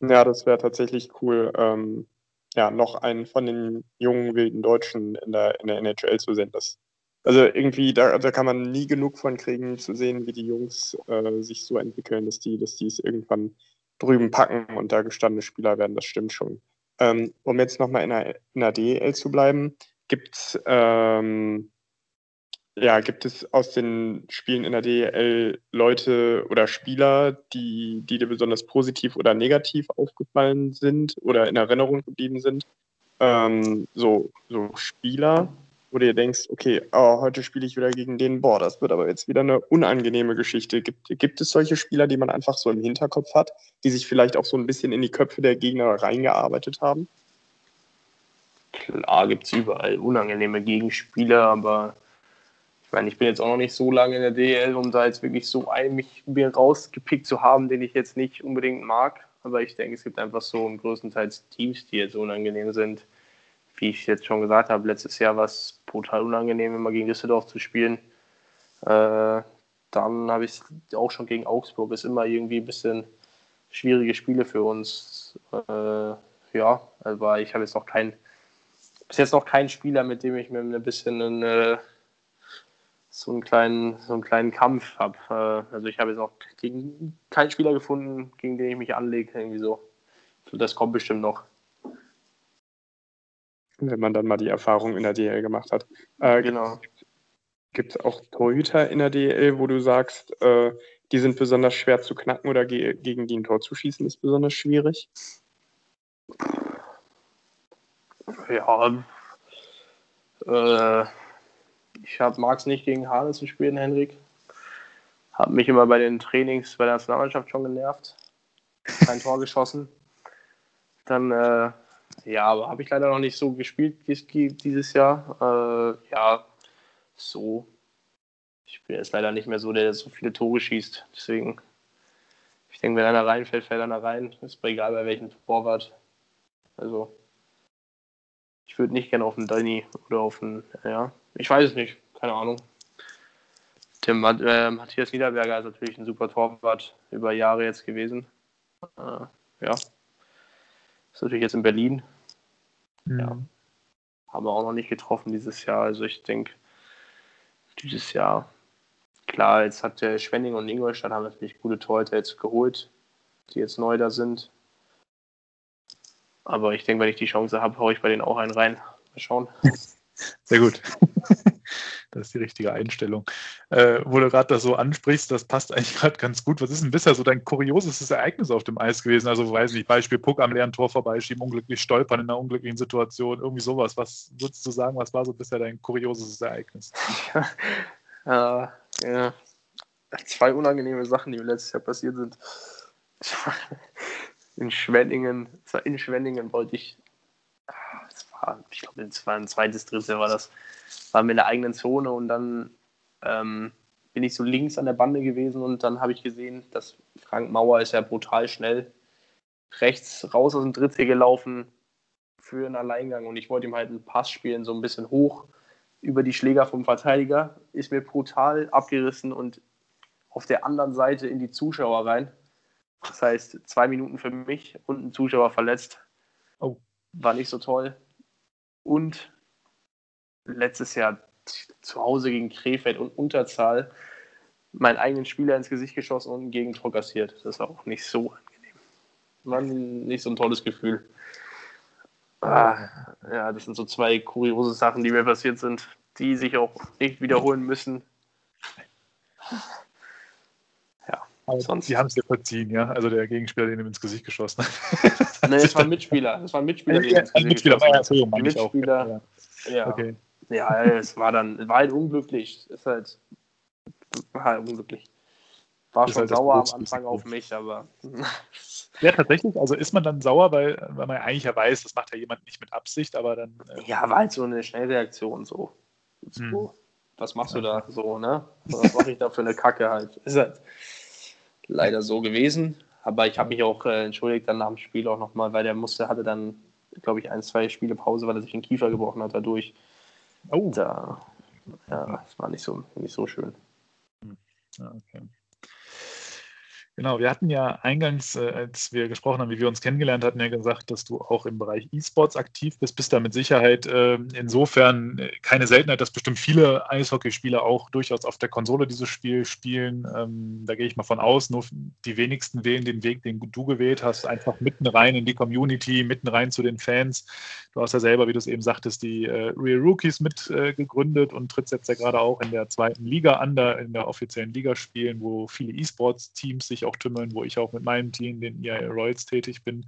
Ja, das wäre tatsächlich cool, ähm, ja, noch einen von den jungen wilden Deutschen in der, in der NHL zu sehen. Das also irgendwie, da, da kann man nie genug von kriegen, zu sehen, wie die Jungs äh, sich so entwickeln, dass die, dass die es irgendwann drüben packen und da gestandene Spieler werden, das stimmt schon. Ähm, um jetzt nochmal in der, in der DEL zu bleiben, gibt ähm, ja, gibt es aus den Spielen in der DEL Leute oder Spieler, die, die dir besonders positiv oder negativ aufgefallen sind oder in Erinnerung geblieben sind? ähm, so, so Spieler, wo du dir denkst, okay, oh, heute spiele ich wieder gegen den, boah, das wird aber jetzt wieder eine unangenehme Geschichte. Gibt, gibt es solche Spieler, die man einfach so im Hinterkopf hat, die sich vielleicht auch so ein bisschen in die Köpfe der Gegner reingearbeitet haben? Klar gibt es überall unangenehme Gegenspieler, aber ich meine, ich bin jetzt auch noch nicht so lange in der DL, um da jetzt wirklich so einen mich mir rausgepickt zu haben, den ich jetzt nicht unbedingt mag. Aber ich denke, es gibt einfach so größtenteils Teams, die jetzt unangenehm sind wie ich jetzt schon gesagt habe, letztes Jahr war es brutal unangenehm, immer gegen Düsseldorf zu spielen. Äh, dann habe ich auch schon gegen Augsburg, ist immer irgendwie ein bisschen schwierige Spiele für uns. Äh, ja, aber ich habe jetzt noch keinen, bis jetzt noch keinen Spieler, mit dem ich mir ein bisschen einen, äh, so einen kleinen, so einen kleinen Kampf habe. Äh, also ich habe jetzt noch gegen keinen Spieler gefunden, gegen den ich mich anlege, irgendwie so. Das kommt bestimmt noch wenn man dann mal die Erfahrung in der DL gemacht hat. Äh, genau. Gibt es auch Torhüter in der DL, wo du sagst, äh, die sind besonders schwer zu knacken oder ge gegen die ein Tor zu schießen ist besonders schwierig? Ja, äh, ich mag es nicht gegen Hane zu spielen, Henrik. Hat mich immer bei den Trainings bei der Nationalmannschaft schon genervt. Kein Tor geschossen. Dann äh, ja, aber habe ich leider noch nicht so gespielt dieses Jahr. Äh, ja, so. Ich bin jetzt leider nicht mehr so, der so viele Tore schießt. Deswegen, ich denke, wenn einer reinfällt, fällt einer rein. Ist mir egal, bei welchem Torwart. Also, ich würde nicht gerne auf den Danny oder auf den, ja, ich weiß es nicht, keine Ahnung. Tim, äh, Matthias Niederberger ist natürlich ein super Torwart über Jahre jetzt gewesen. Äh, ja, ist natürlich jetzt in Berlin. Mhm. Ja. Haben wir auch noch nicht getroffen dieses Jahr. Also ich denke, dieses Jahr, klar, jetzt hat der Schwenning und Ingolstadt haben natürlich gute Torhüter jetzt geholt, die jetzt neu da sind. Aber ich denke, wenn ich die Chance habe, haue ich bei denen auch einen rein. Mal schauen. Sehr gut. Das ist die richtige Einstellung. Äh, wo du gerade das so ansprichst, das passt eigentlich gerade ganz gut. Was ist denn bisher so dein kuriosestes Ereignis auf dem Eis gewesen? Also, weiß nicht, Beispiel Puck am leeren Tor vorbeischieben, unglücklich stolpern in einer unglücklichen Situation, irgendwie sowas. Was würdest du sagen, was war so bisher dein kuriosestes Ereignis? Ja, ja. Zwei unangenehme Sachen, die mir letztes Jahr passiert sind. In Schwenningen, in Schwenningen wollte ich, das war, ich glaube, ein zweites Drittel war das, waren wir in der eigenen Zone und dann ähm, bin ich so links an der Bande gewesen und dann habe ich gesehen, dass Frank Mauer ist ja brutal schnell rechts raus aus dem Drittel gelaufen für einen Alleingang und ich wollte ihm halt einen Pass spielen, so ein bisschen hoch über die Schläger vom Verteidiger, ist mir brutal abgerissen und auf der anderen Seite in die Zuschauer rein. Das heißt, zwei Minuten für mich und ein Zuschauer verletzt. Oh. War nicht so toll. Und letztes Jahr zu Hause gegen Krefeld und Unterzahl meinen eigenen Spieler ins Gesicht geschossen und ein Gegentor kassiert. Das war auch nicht so angenehm. War nicht so ein tolles Gefühl. Ah, ja, das sind so zwei kuriose Sachen, die mir passiert sind, die sich auch nicht wiederholen müssen. Ja, Aber sonst. Die haben es dir verziehen, ja? Also der Gegenspieler, den ihm ins Gesicht geschossen hat. Nein, es war ein Mitspieler. Es war ein Mitspieler, den ja, ins Gesicht Mitspieler, geschossen hat. Mitspieler, ja. ja. Okay. Ja, es war dann, war halt unglücklich. Ist halt, war halt unglücklich. War ist schon halt sauer am Anfang auf mich, aber. Ja, tatsächlich. Also ist man dann sauer, weil, weil man eigentlich ja weiß, das macht ja jemand nicht mit Absicht, aber dann. Äh ja, war halt so eine Schnellreaktion so. so hm. Was machst du da so, ne? Was mache ich da für eine Kacke halt? Ist halt leider so gewesen. Aber ich habe mich auch äh, entschuldigt dann nach dem Spiel auch nochmal, weil der musste, hatte dann, glaube ich, ein, zwei Spiele Pause, weil er sich den Kiefer gebrochen hat dadurch. Oh. Da, ja, das war nicht so, nicht so schön. Hm. Ja, okay. Genau, wir hatten ja eingangs, äh, als wir gesprochen haben, wie wir uns kennengelernt hatten, ja gesagt, dass du auch im Bereich E-Sports aktiv bist. Bist da mit Sicherheit äh, insofern äh, keine Seltenheit, dass bestimmt viele Eishockeyspieler auch durchaus auf der Konsole dieses Spiel spielen. Ähm, da gehe ich mal von aus. Nur die wenigsten wählen den Weg, den du gewählt hast, einfach mitten rein in die Community, mitten rein zu den Fans. Du hast ja selber, wie du es eben sagtest, die äh, Real Rookies mit äh, gegründet und trittst jetzt ja gerade auch in der zweiten Liga an, da in der offiziellen Liga spielen, wo viele E-Sports-Teams sich auch auch tümmeln, wo ich auch mit meinem Team, den EIA Royals, tätig bin.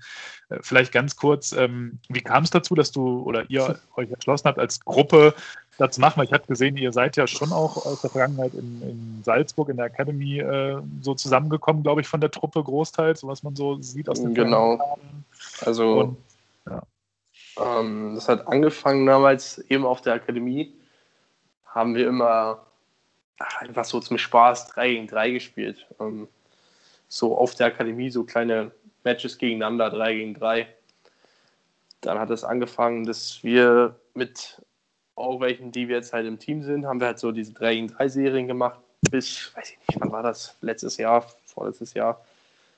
Äh, vielleicht ganz kurz, ähm, wie kam es dazu, dass du oder ihr euch entschlossen habt, als Gruppe das zu machen? Weil ich habe gesehen, ihr seid ja schon auch aus der Vergangenheit in, in Salzburg in der Academy äh, so zusammengekommen, glaube ich, von der Truppe großteils, was man so sieht aus den Genau. Also, Und, ja. ähm, das hat angefangen damals eben auf der Akademie. Haben wir immer einfach so zum Spaß 3 gegen 3 gespielt. Ähm, so auf der Akademie so kleine Matches gegeneinander, 3 gegen 3. Dann hat es angefangen, dass wir mit auch welchen, die wir jetzt halt im Team sind, haben wir halt so diese 3 gegen 3 Serien gemacht, bis, weiß ich nicht, wann war das? Letztes Jahr, vorletztes Jahr.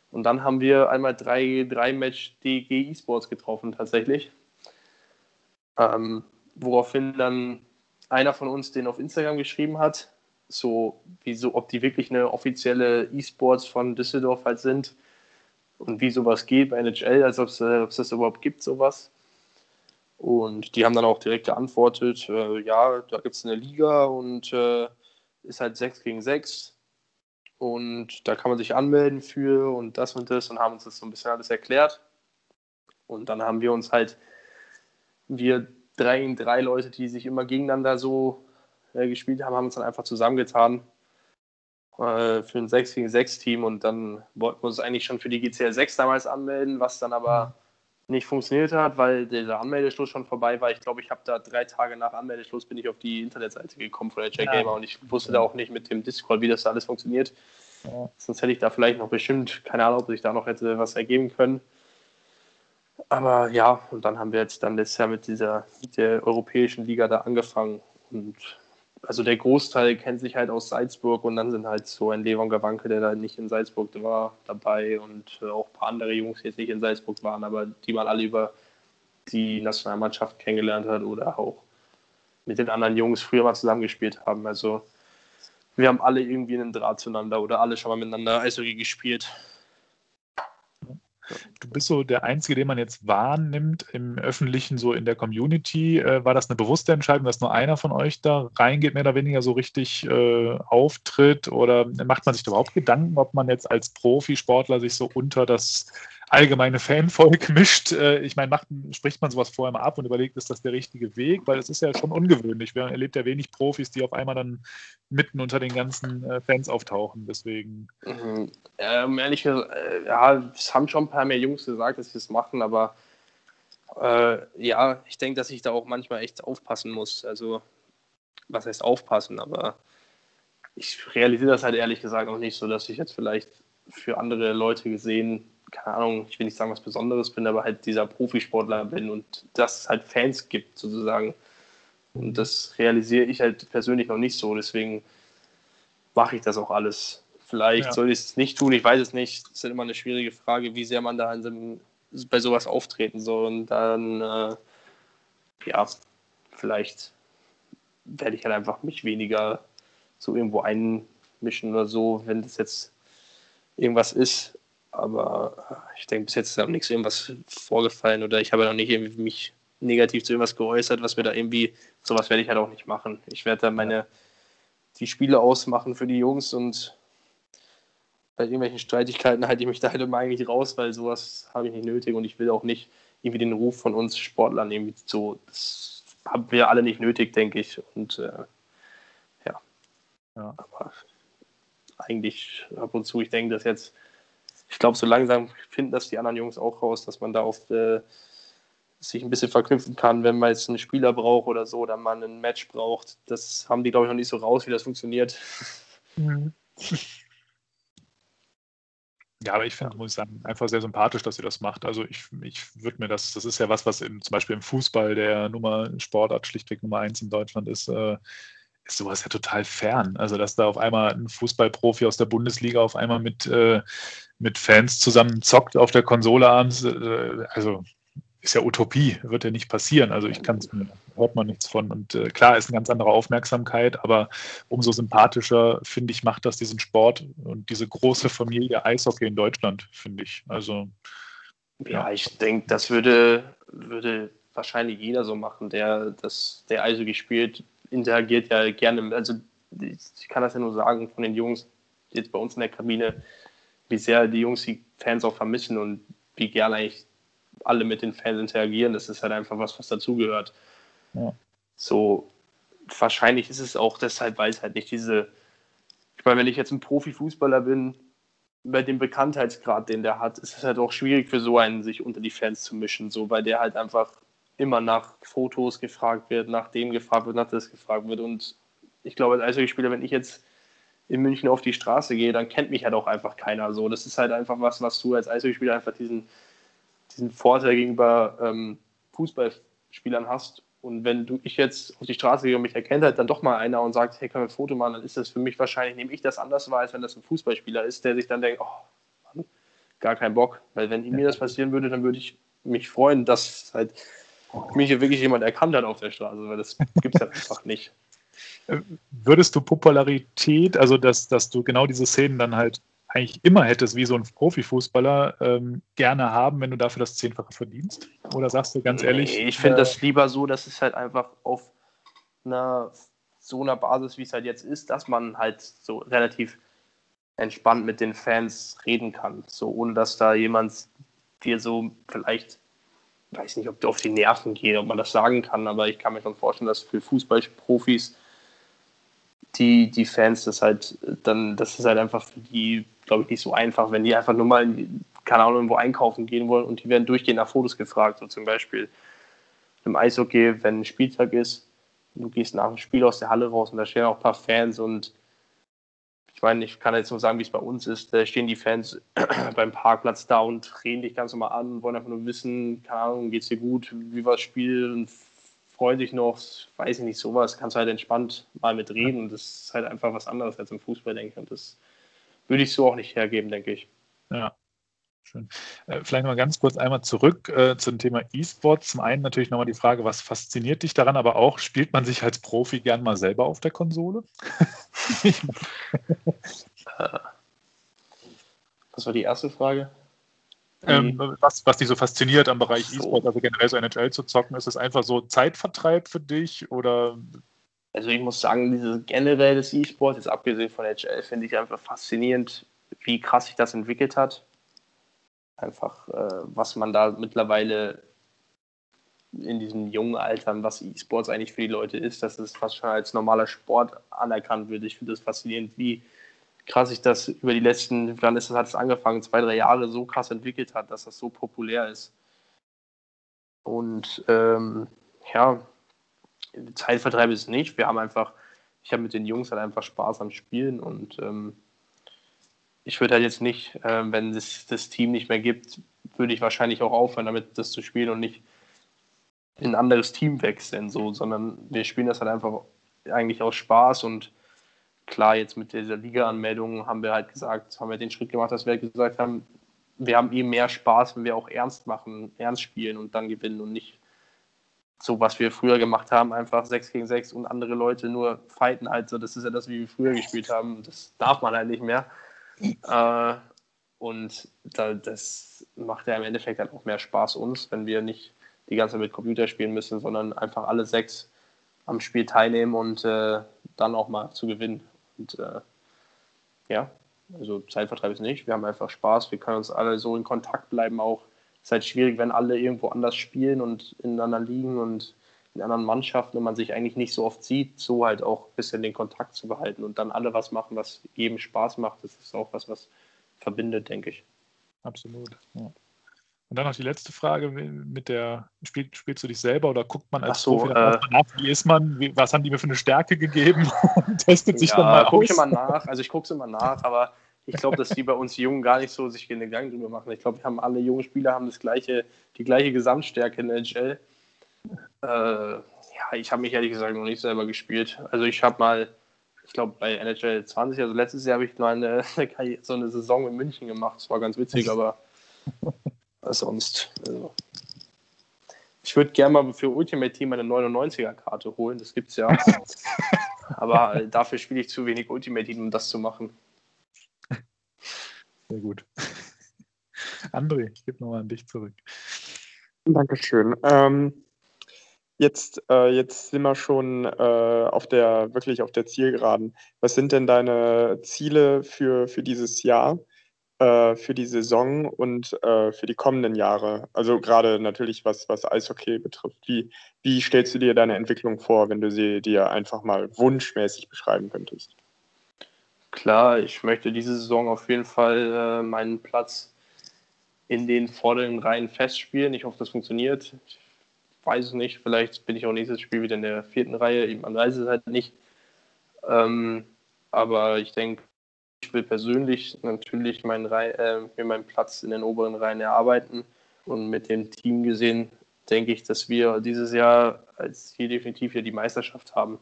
Und dann haben wir einmal 3 gegen 3 Match DG eSports getroffen, tatsächlich. Ähm, woraufhin dann einer von uns den auf Instagram geschrieben hat, so wie so, ob die wirklich eine offizielle E-Sports von Düsseldorf halt sind und wie sowas geht bei NHL, als ob es äh, das überhaupt gibt, sowas. Und die haben dann auch direkt geantwortet, äh, ja, da gibt es eine Liga und äh, ist halt 6 gegen 6 und da kann man sich anmelden für und das und das und haben uns das so ein bisschen alles erklärt. Und dann haben wir uns halt, wir drei drei Leute, die sich immer gegeneinander so äh, gespielt haben, haben uns dann einfach zusammengetan äh, für ein 6 gegen 6 Team und dann wollten wir uns eigentlich schon für die GCL 6 damals anmelden, was dann aber nicht funktioniert hat, weil der Anmeldeschluss schon vorbei war. Ich glaube, ich habe da drei Tage nach Anmeldeschluss bin ich auf die Internetseite gekommen von der J-Gamer ja. und ich wusste da auch nicht mit dem Discord, wie das da alles funktioniert. Ja. Sonst hätte ich da vielleicht noch bestimmt, keine Ahnung, ob sich da noch hätte was ergeben können. Aber ja, und dann haben wir jetzt dann letztes Jahr mit dieser mit der europäischen Liga da angefangen und also der Großteil kennt sich halt aus Salzburg und dann sind halt so ein Levon Gawanke, der da nicht in Salzburg war, dabei und äh, auch ein paar andere Jungs, die jetzt nicht in Salzburg waren, aber die man alle über die Nationalmannschaft kennengelernt hat oder auch mit den anderen Jungs früher mal zusammengespielt haben. Also wir haben alle irgendwie einen Draht zueinander oder alle schon mal miteinander Eishockey gespielt. Du bist so der Einzige, den man jetzt wahrnimmt im Öffentlichen, so in der Community. Äh, war das eine bewusste Entscheidung, dass nur einer von euch da reingeht, mehr oder weniger so richtig äh, auftritt? Oder macht man sich überhaupt Gedanken, ob man jetzt als Profisportler sich so unter das allgemeine Fanvolk mischt. Äh, ich meine, macht, spricht man sowas vorher mal ab und überlegt, ist das der richtige Weg? Weil es ist ja schon ungewöhnlich. Man erlebt ja wenig Profis, die auf einmal dann mitten unter den ganzen äh, Fans auftauchen. Deswegen. Mhm. Ähm, ehrlich gesagt, äh, ja, es haben schon ein paar mehr Jungs gesagt, dass sie es machen, aber äh, ja, ich denke, dass ich da auch manchmal echt aufpassen muss. Also, was heißt aufpassen, aber ich realisiere das halt ehrlich gesagt auch nicht so, dass ich jetzt vielleicht für andere Leute gesehen keine Ahnung, ich will nicht sagen, was Besonderes bin, aber halt dieser Profisportler bin und dass es halt Fans gibt, sozusagen. Und das realisiere ich halt persönlich noch nicht so, deswegen mache ich das auch alles. Vielleicht ja. soll ich es nicht tun, ich weiß es nicht. Das ist halt immer eine schwierige Frage, wie sehr man da in, bei sowas auftreten soll. Und dann, äh, ja, vielleicht werde ich halt einfach mich weniger so irgendwo einmischen oder so, wenn das jetzt irgendwas ist. Aber ich denke, bis jetzt ist auch nichts irgendwas vorgefallen oder ich habe noch nicht irgendwie mich negativ zu irgendwas geäußert, was mir da irgendwie, sowas werde ich halt auch nicht machen. Ich werde da meine, die Spiele ausmachen für die Jungs und bei irgendwelchen Streitigkeiten halte ich mich da halt immer eigentlich raus, weil sowas habe ich nicht nötig und ich will auch nicht irgendwie den Ruf von uns Sportlern irgendwie so, das haben wir alle nicht nötig, denke ich. Und äh, ja. ja. Aber eigentlich ab und zu, ich denke, dass jetzt ich glaube, so langsam finden das die anderen Jungs auch raus, dass man da auf äh, sich ein bisschen verknüpfen kann, wenn man jetzt einen Spieler braucht oder so, oder man ein Match braucht. Das haben die, glaube ich, noch nicht so raus, wie das funktioniert. Mhm. Ja, aber ich finde, muss ich sagen, einfach sehr sympathisch, dass ihr das macht. Also ich, ich würde mir das, das ist ja was, was im, zum Beispiel im Fußball der Nummer Sportart schlichtweg Nummer eins in Deutschland ist, äh, ist sowas ja total fern. Also dass da auf einmal ein Fußballprofi aus der Bundesliga auf einmal mit, äh, mit Fans zusammen zockt auf der Konsole abends, äh, also ist ja Utopie, wird ja nicht passieren. Also ich kann es hört man nichts von. Und äh, klar ist eine ganz andere Aufmerksamkeit, aber umso sympathischer, finde ich, macht das diesen Sport und diese große Familie Eishockey in Deutschland, finde ich. Also ja, ja ich denke, das würde, würde wahrscheinlich jeder so machen, der das, der Eishockey spielt, interagiert ja gerne. Also ich kann das ja nur sagen von den Jungs, jetzt bei uns in der Kabine, wie sehr die Jungs die Fans auch vermissen und wie gerne eigentlich alle mit den Fans interagieren. Das ist halt einfach was, was dazugehört. Ja. So, wahrscheinlich ist es auch deshalb, weil es halt nicht diese, ich meine, wenn ich jetzt ein Profifußballer bin, bei dem Bekanntheitsgrad, den der hat, ist es halt auch schwierig für so einen, sich unter die Fans zu mischen, so, weil der halt einfach immer nach Fotos gefragt wird, nach dem gefragt wird, nach das gefragt wird. Und ich glaube, als Eishockeyspieler, wenn ich jetzt in München auf die Straße gehe, dann kennt mich halt auch einfach keiner so. Das ist halt einfach was, was du als Eishockeyspieler einfach diesen, diesen Vorteil gegenüber ähm, Fußballspielern hast. Und wenn du ich jetzt auf die Straße gehe und mich erkennt halt dann doch mal einer und sagt, hey, können wir ein Foto machen, dann ist das für mich wahrscheinlich, nehme ich das anders wahr, als wenn das ein Fußballspieler ist, der sich dann denkt, oh, Mann, gar keinen Bock. Weil wenn mir das passieren würde, dann würde ich mich freuen, dass halt mich hier wirklich jemand erkannt hat auf der Straße, weil das gibt es halt einfach nicht. Würdest du Popularität, also dass, dass du genau diese Szenen dann halt eigentlich immer hättest, wie so ein Profifußballer, ähm, gerne haben, wenn du dafür das Zehnfache verdienst? Oder sagst du ganz ehrlich? Nee, ich finde äh, das lieber so, dass es halt einfach auf einer so einer Basis, wie es halt jetzt ist, dass man halt so relativ entspannt mit den Fans reden kann. So ohne dass da jemand dir so vielleicht, weiß nicht, ob du auf die Nerven geht, ob man das sagen kann, aber ich kann mir schon vorstellen, dass für Fußballprofis die, die Fans das halt dann, das ist halt einfach für die, glaube ich, nicht so einfach, wenn die einfach nur mal, keine Ahnung, irgendwo einkaufen gehen wollen und die werden durchgehend nach Fotos gefragt, so zum Beispiel. Im Eishockey, wenn ein Spieltag ist, du gehst nach dem Spiel aus der Halle raus und da stehen auch ein paar Fans und ich meine, ich kann jetzt nur sagen, wie es bei uns ist. Da stehen die Fans beim Parkplatz da und reden dich ganz normal an, wollen einfach nur wissen, keine Ahnung, geht's dir gut, wie war das Spiel? Und freuen sich noch, weiß ich nicht, sowas, kannst du halt entspannt mal mit reden. Das ist halt einfach was anderes als im Fußball, denke ich. Und das würde ich so auch nicht hergeben, denke ich. Ja. Schön. Äh, vielleicht mal ganz kurz einmal zurück äh, zum Thema E-Sport. Zum einen natürlich nochmal die Frage, was fasziniert dich daran, aber auch, spielt man sich als Profi gern mal selber auf der Konsole? was war die erste Frage? Ähm, was, was dich so fasziniert am Bereich so. E-Sport, also generell so NHL zu zocken, ist es einfach so Zeitvertreib für dich oder? Also ich muss sagen, dieses generell des E-Sport, jetzt abgesehen von NHL, finde ich einfach faszinierend, wie krass sich das entwickelt hat. Einfach, äh, was man da mittlerweile in diesen jungen Altern, was E-Sports eigentlich für die Leute ist, dass es fast schon als normaler Sport anerkannt wird. Ich finde das faszinierend, wie krass sich das über die letzten, wann ist das, hat es angefangen, zwei, drei Jahre so krass entwickelt hat, dass das so populär ist. Und ähm, ja, Zeitvertreib ist nicht. Wir haben einfach, ich habe mit den Jungs halt einfach Spaß am Spielen und ähm, ich würde halt jetzt nicht, äh, wenn es das Team nicht mehr gibt, würde ich wahrscheinlich auch aufhören, damit das zu spielen und nicht in ein anderes Team wechseln, so, sondern wir spielen das halt einfach eigentlich aus Spaß und klar, jetzt mit dieser Liga-Anmeldung haben wir halt gesagt, haben wir den Schritt gemacht, dass wir gesagt haben, wir haben eben mehr Spaß, wenn wir auch ernst machen, ernst spielen und dann gewinnen und nicht so, was wir früher gemacht haben, einfach 6 gegen 6 und andere Leute nur fighten halt so. Das ist ja das, wie wir früher gespielt haben. Das darf man halt nicht mehr. Äh, und da, das macht ja im Endeffekt dann auch mehr Spaß uns, wenn wir nicht die ganze Zeit mit Computer spielen müssen, sondern einfach alle sechs am Spiel teilnehmen und äh, dann auch mal zu gewinnen. Und äh, ja, also Zeitvertreib ist nicht. Wir haben einfach Spaß. Wir können uns alle so in Kontakt bleiben auch. Es ist halt schwierig, wenn alle irgendwo anders spielen und in anderen Ligen und in anderen Mannschaften und man sich eigentlich nicht so oft sieht, so halt auch ein bisschen den Kontakt zu behalten und dann alle was machen, was jedem Spaß macht. Das ist auch was, was verbindet, denke ich. Absolut. Ja. Und dann noch die letzte Frage mit der, spiel, spielst du dich selber oder guckt man als so, Profi äh, nach, wie ist man, wie, was haben die mir für eine Stärke gegeben testet sich ja, dann mal guck aus? ich immer nach, also ich gucke es immer nach, aber ich glaube, dass die bei uns Jungen gar nicht so sich Gedanken drüber machen. Ich glaube, wir haben alle jungen Spieler haben das gleiche, die gleiche Gesamtstärke in der NHL. Äh, ja, ich habe mich ehrlich gesagt noch nicht selber gespielt. Also ich habe mal, ich glaube bei NHL 20, also letztes Jahr habe ich mal eine, so eine Saison in München gemacht. Das war ganz witzig, aber sonst. Also. Ich würde gerne mal für Ultimate Team eine 99er-Karte holen, das gibt's ja. Aber äh, dafür spiele ich zu wenig Ultimate Team, um das zu machen. Sehr gut. André, ich gebe nochmal an dich zurück. Dankeschön. Ähm, jetzt, äh, jetzt sind wir schon äh, auf der, wirklich auf der Zielgeraden. Was sind denn deine Ziele für, für dieses Jahr? Äh, für die Saison und äh, für die kommenden Jahre? Also gerade natürlich, was, was Eishockey betrifft. Wie, wie stellst du dir deine Entwicklung vor, wenn du sie dir einfach mal wunschmäßig beschreiben könntest? Klar, ich möchte diese Saison auf jeden Fall äh, meinen Platz in den vorderen Reihen festspielen. Ich hoffe, das funktioniert. Ich weiß es nicht. Vielleicht bin ich auch nächstes Spiel wieder in der vierten Reihe. Man weiß es halt nicht. Ähm, aber ich denke, ich will persönlich natürlich meinen äh, mir meinen Platz in den oberen Reihen erarbeiten. Und mit dem Team gesehen denke ich, dass wir dieses Jahr als Ziel definitiv hier die Meisterschaft haben.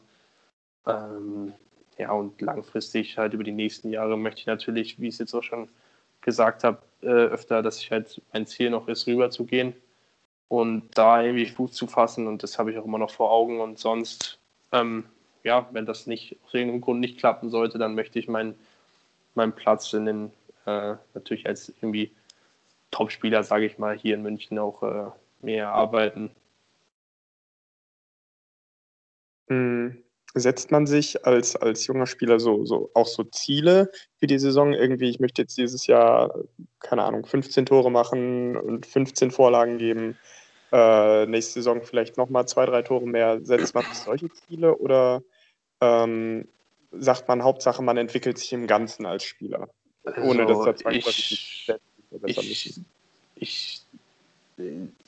Ähm, ja, und langfristig halt über die nächsten Jahre möchte ich natürlich, wie ich es jetzt auch schon gesagt habe, äh, öfter, dass ich halt mein Ziel noch ist, rüber zu gehen und da irgendwie Fuß zu fassen. Und das habe ich auch immer noch vor Augen. Und sonst, ähm, ja, wenn das nicht aus irgendeinem Grund nicht klappen sollte, dann möchte ich meinen meinen Platz in den, äh, natürlich als irgendwie Topspieler, sage ich mal, hier in München auch äh, mehr arbeiten. Mhm. Setzt man sich als, als junger Spieler so, so auch so Ziele für die Saison? Irgendwie, ich möchte jetzt dieses Jahr, keine Ahnung, 15 Tore machen und 15 Vorlagen geben. Äh, nächste Saison vielleicht nochmal zwei, drei Tore mehr. Setzt man solche Ziele oder ähm, sagt man, Hauptsache, man entwickelt sich im Ganzen als Spieler. Ohne Also, dass da zwangsläufig ich, ich, ich,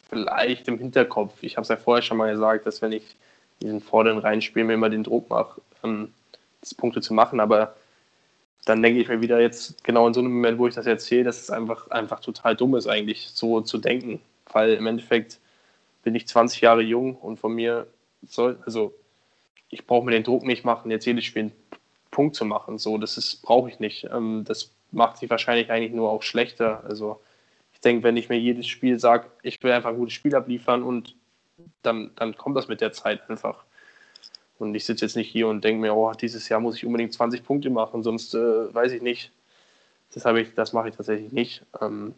vielleicht im Hinterkopf. Ich habe es ja vorher schon mal gesagt, dass wenn ich diesen vorderen Reihenspiel mir immer den Druck mache, ähm, Punkte zu machen, aber dann denke ich mir wieder jetzt genau in so einem Moment, wo ich das erzähle, dass es einfach, einfach total dumm ist eigentlich, so zu denken, weil im Endeffekt bin ich 20 Jahre jung und von mir soll, also ich brauche mir den Druck nicht machen, jetzt jedes Spiel einen Punkt zu machen. So, das brauche ich nicht. Ähm, das macht sich wahrscheinlich eigentlich nur auch schlechter. Also ich denke, wenn ich mir jedes Spiel sage, ich will einfach ein gutes Spiel abliefern und dann, dann kommt das mit der Zeit einfach. Und ich sitze jetzt nicht hier und denke mir, oh, dieses Jahr muss ich unbedingt 20 Punkte machen, sonst äh, weiß ich nicht. Das, ich, das mache ich tatsächlich nicht. Ähm,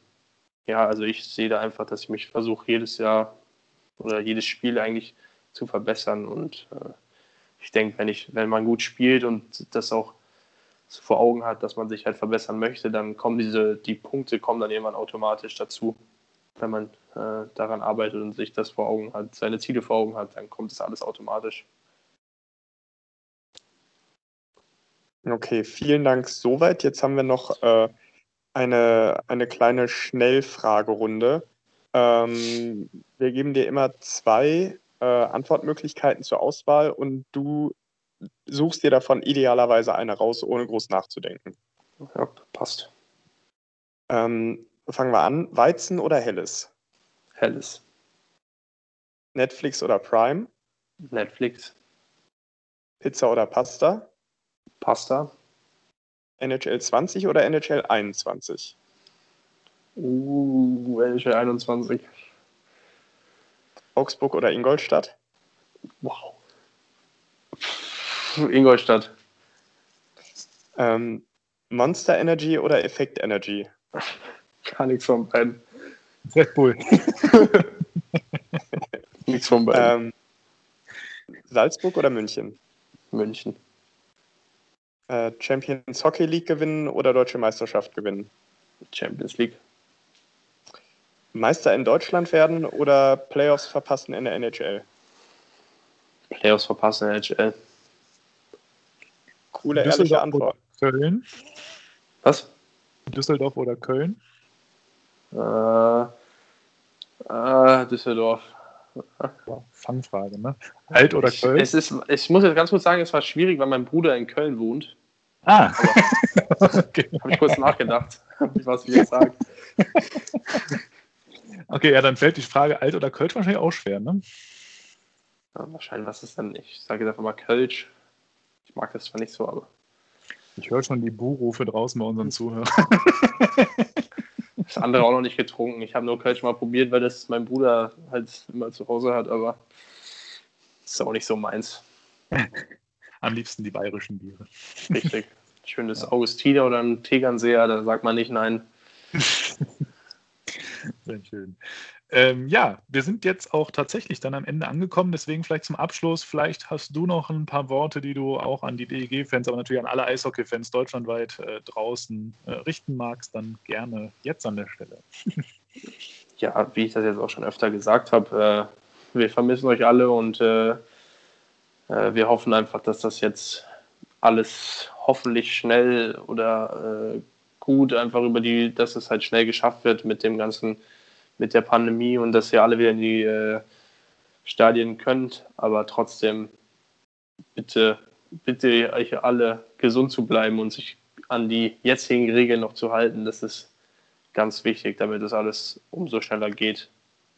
ja, also ich sehe da einfach, dass ich mich versuche, jedes Jahr oder jedes Spiel eigentlich zu verbessern. Und äh, ich denke, wenn, ich, wenn man gut spielt und das auch vor Augen hat, dass man sich halt verbessern möchte, dann kommen diese, die Punkte kommen dann irgendwann automatisch dazu. Wenn man äh, daran arbeitet und sich das vor Augen hat, seine Ziele vor Augen hat, dann kommt das alles automatisch. Okay, vielen Dank soweit. Jetzt haben wir noch äh, eine, eine kleine Schnellfragerunde. Ähm, wir geben dir immer zwei äh, Antwortmöglichkeiten zur Auswahl und du suchst dir davon idealerweise eine raus, ohne groß nachzudenken. Ja, passt. Ähm, fangen wir an. Weizen oder Helles? Helles. Netflix oder Prime? Netflix. Pizza oder Pasta? Pasta. NHL 20 oder NHL 21? Uh, NHL 21. Augsburg oder Ingolstadt? Wow. Ingolstadt. Ähm, Monster Energy oder Effekt Energy? Gar nichts von beiden. Red Bull. Nichts von beiden. Ähm, Salzburg oder München? München. Äh, Champions Hockey League gewinnen oder Deutsche Meisterschaft gewinnen? Champions League. Meister in Deutschland werden oder Playoffs verpassen in der NHL? Playoffs verpassen NHL. Coole, ehrliche Düsseldorf Antwort. oder Köln? Was? Düsseldorf oder Köln? Äh, äh, Düsseldorf. Ja, Fangfrage, ne? Alt oder Ich, Köln? es ist, ich muss jetzt ganz kurz sagen, es war schwierig, weil mein Bruder in Köln wohnt. ah, okay. Habe ich kurz nachgedacht, was wir jetzt sagen. Okay, ja, dann fällt die Frage Alt oder Köln wahrscheinlich auch schwer, ne? Ja, wahrscheinlich, was ist denn? Ich sage jetzt einfach mal Kölsch. Ich mag das zwar nicht so, aber Ich höre schon die Buhrufe draußen bei unseren Zuhörern. das andere auch noch nicht getrunken. Ich habe nur Kölsch mal probiert, weil das mein Bruder halt immer zu Hause hat, aber ist auch nicht so meins. Am liebsten die bayerischen Biere. Richtig. Schönes Augustiner oder ein Tegernseher, da sagt man nicht nein. Sehr schön. Ähm, ja, wir sind jetzt auch tatsächlich dann am Ende angekommen. Deswegen vielleicht zum Abschluss, vielleicht hast du noch ein paar Worte, die du auch an die DEG-Fans, aber natürlich an alle Eishockey-Fans deutschlandweit äh, draußen äh, richten magst, dann gerne jetzt an der Stelle. ja, wie ich das jetzt auch schon öfter gesagt habe, äh, wir vermissen euch alle und äh, äh, wir hoffen einfach, dass das jetzt alles hoffentlich schnell oder äh, gut einfach über die, dass es halt schnell geschafft wird mit dem ganzen, mit der Pandemie und dass ihr alle wieder in die äh, Stadien könnt. Aber trotzdem bitte, bitte euch alle gesund zu bleiben und sich an die jetzigen Regeln noch zu halten. Das ist ganz wichtig, damit es alles umso schneller geht.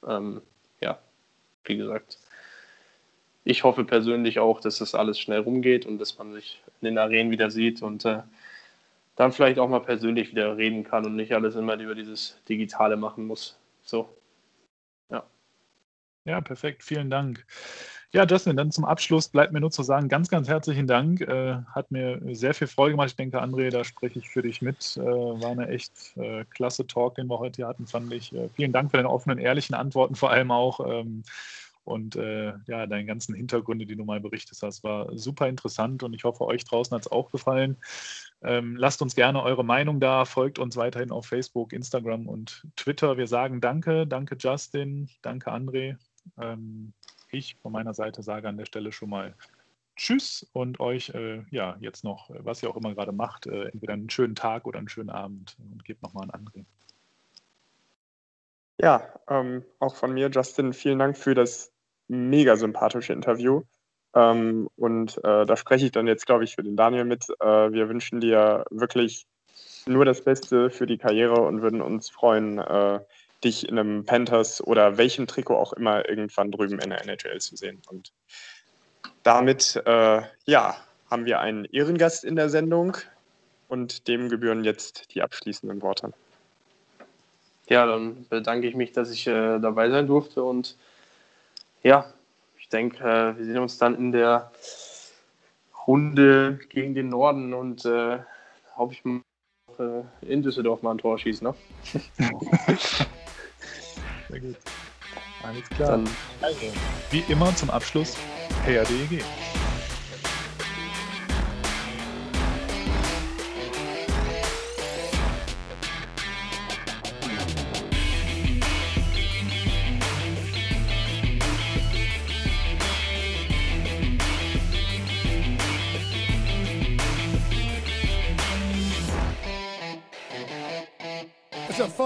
Ähm, ja, wie gesagt ich hoffe persönlich auch, dass das alles schnell rumgeht und dass man sich in den Arenen wieder sieht und äh, dann vielleicht auch mal persönlich wieder reden kann und nicht alles immer über dieses Digitale machen muss. So. Ja. Ja, perfekt. Vielen Dank. Ja, Justin, dann zum Abschluss bleibt mir nur zu sagen, ganz, ganz herzlichen Dank. Äh, hat mir sehr viel Freude gemacht. Ich denke, André, da spreche ich für dich mit. Äh, war eine echt äh, klasse Talk, den wir heute hier hatten, fand ich. Äh, vielen Dank für deine offenen, ehrlichen Antworten, vor allem auch. Ähm, und äh, ja, deine ganzen Hintergründe, die du mal berichtet hast, war super interessant und ich hoffe, euch draußen hat es auch gefallen. Ähm, lasst uns gerne eure Meinung da, folgt uns weiterhin auf Facebook, Instagram und Twitter. Wir sagen Danke, danke Justin, danke André. Ähm, ich von meiner Seite sage an der Stelle schon mal Tschüss und euch äh, ja jetzt noch, was ihr auch immer gerade macht, äh, entweder einen schönen Tag oder einen schönen Abend und gebt nochmal an André. Ja, ähm, auch von mir, Justin, vielen Dank für das mega sympathische Interview. Ähm, und äh, da spreche ich dann jetzt, glaube ich, für den Daniel mit. Äh, wir wünschen dir wirklich nur das Beste für die Karriere und würden uns freuen, äh, dich in einem Panthers oder welchem Trikot auch immer irgendwann drüben in der NHL zu sehen. Und damit, äh, ja, haben wir einen Ehrengast in der Sendung und dem gebühren jetzt die abschließenden Worte. Ja, dann bedanke ich mich, dass ich äh, dabei sein durfte und ja, ich denke, äh, wir sehen uns dann in der Runde gegen den Norden und äh, hoffe ich mal äh, in Düsseldorf mal ein Tor schießen. Ne? Sehr gut. Alles klar. Dann, also, wie immer zum Abschluss,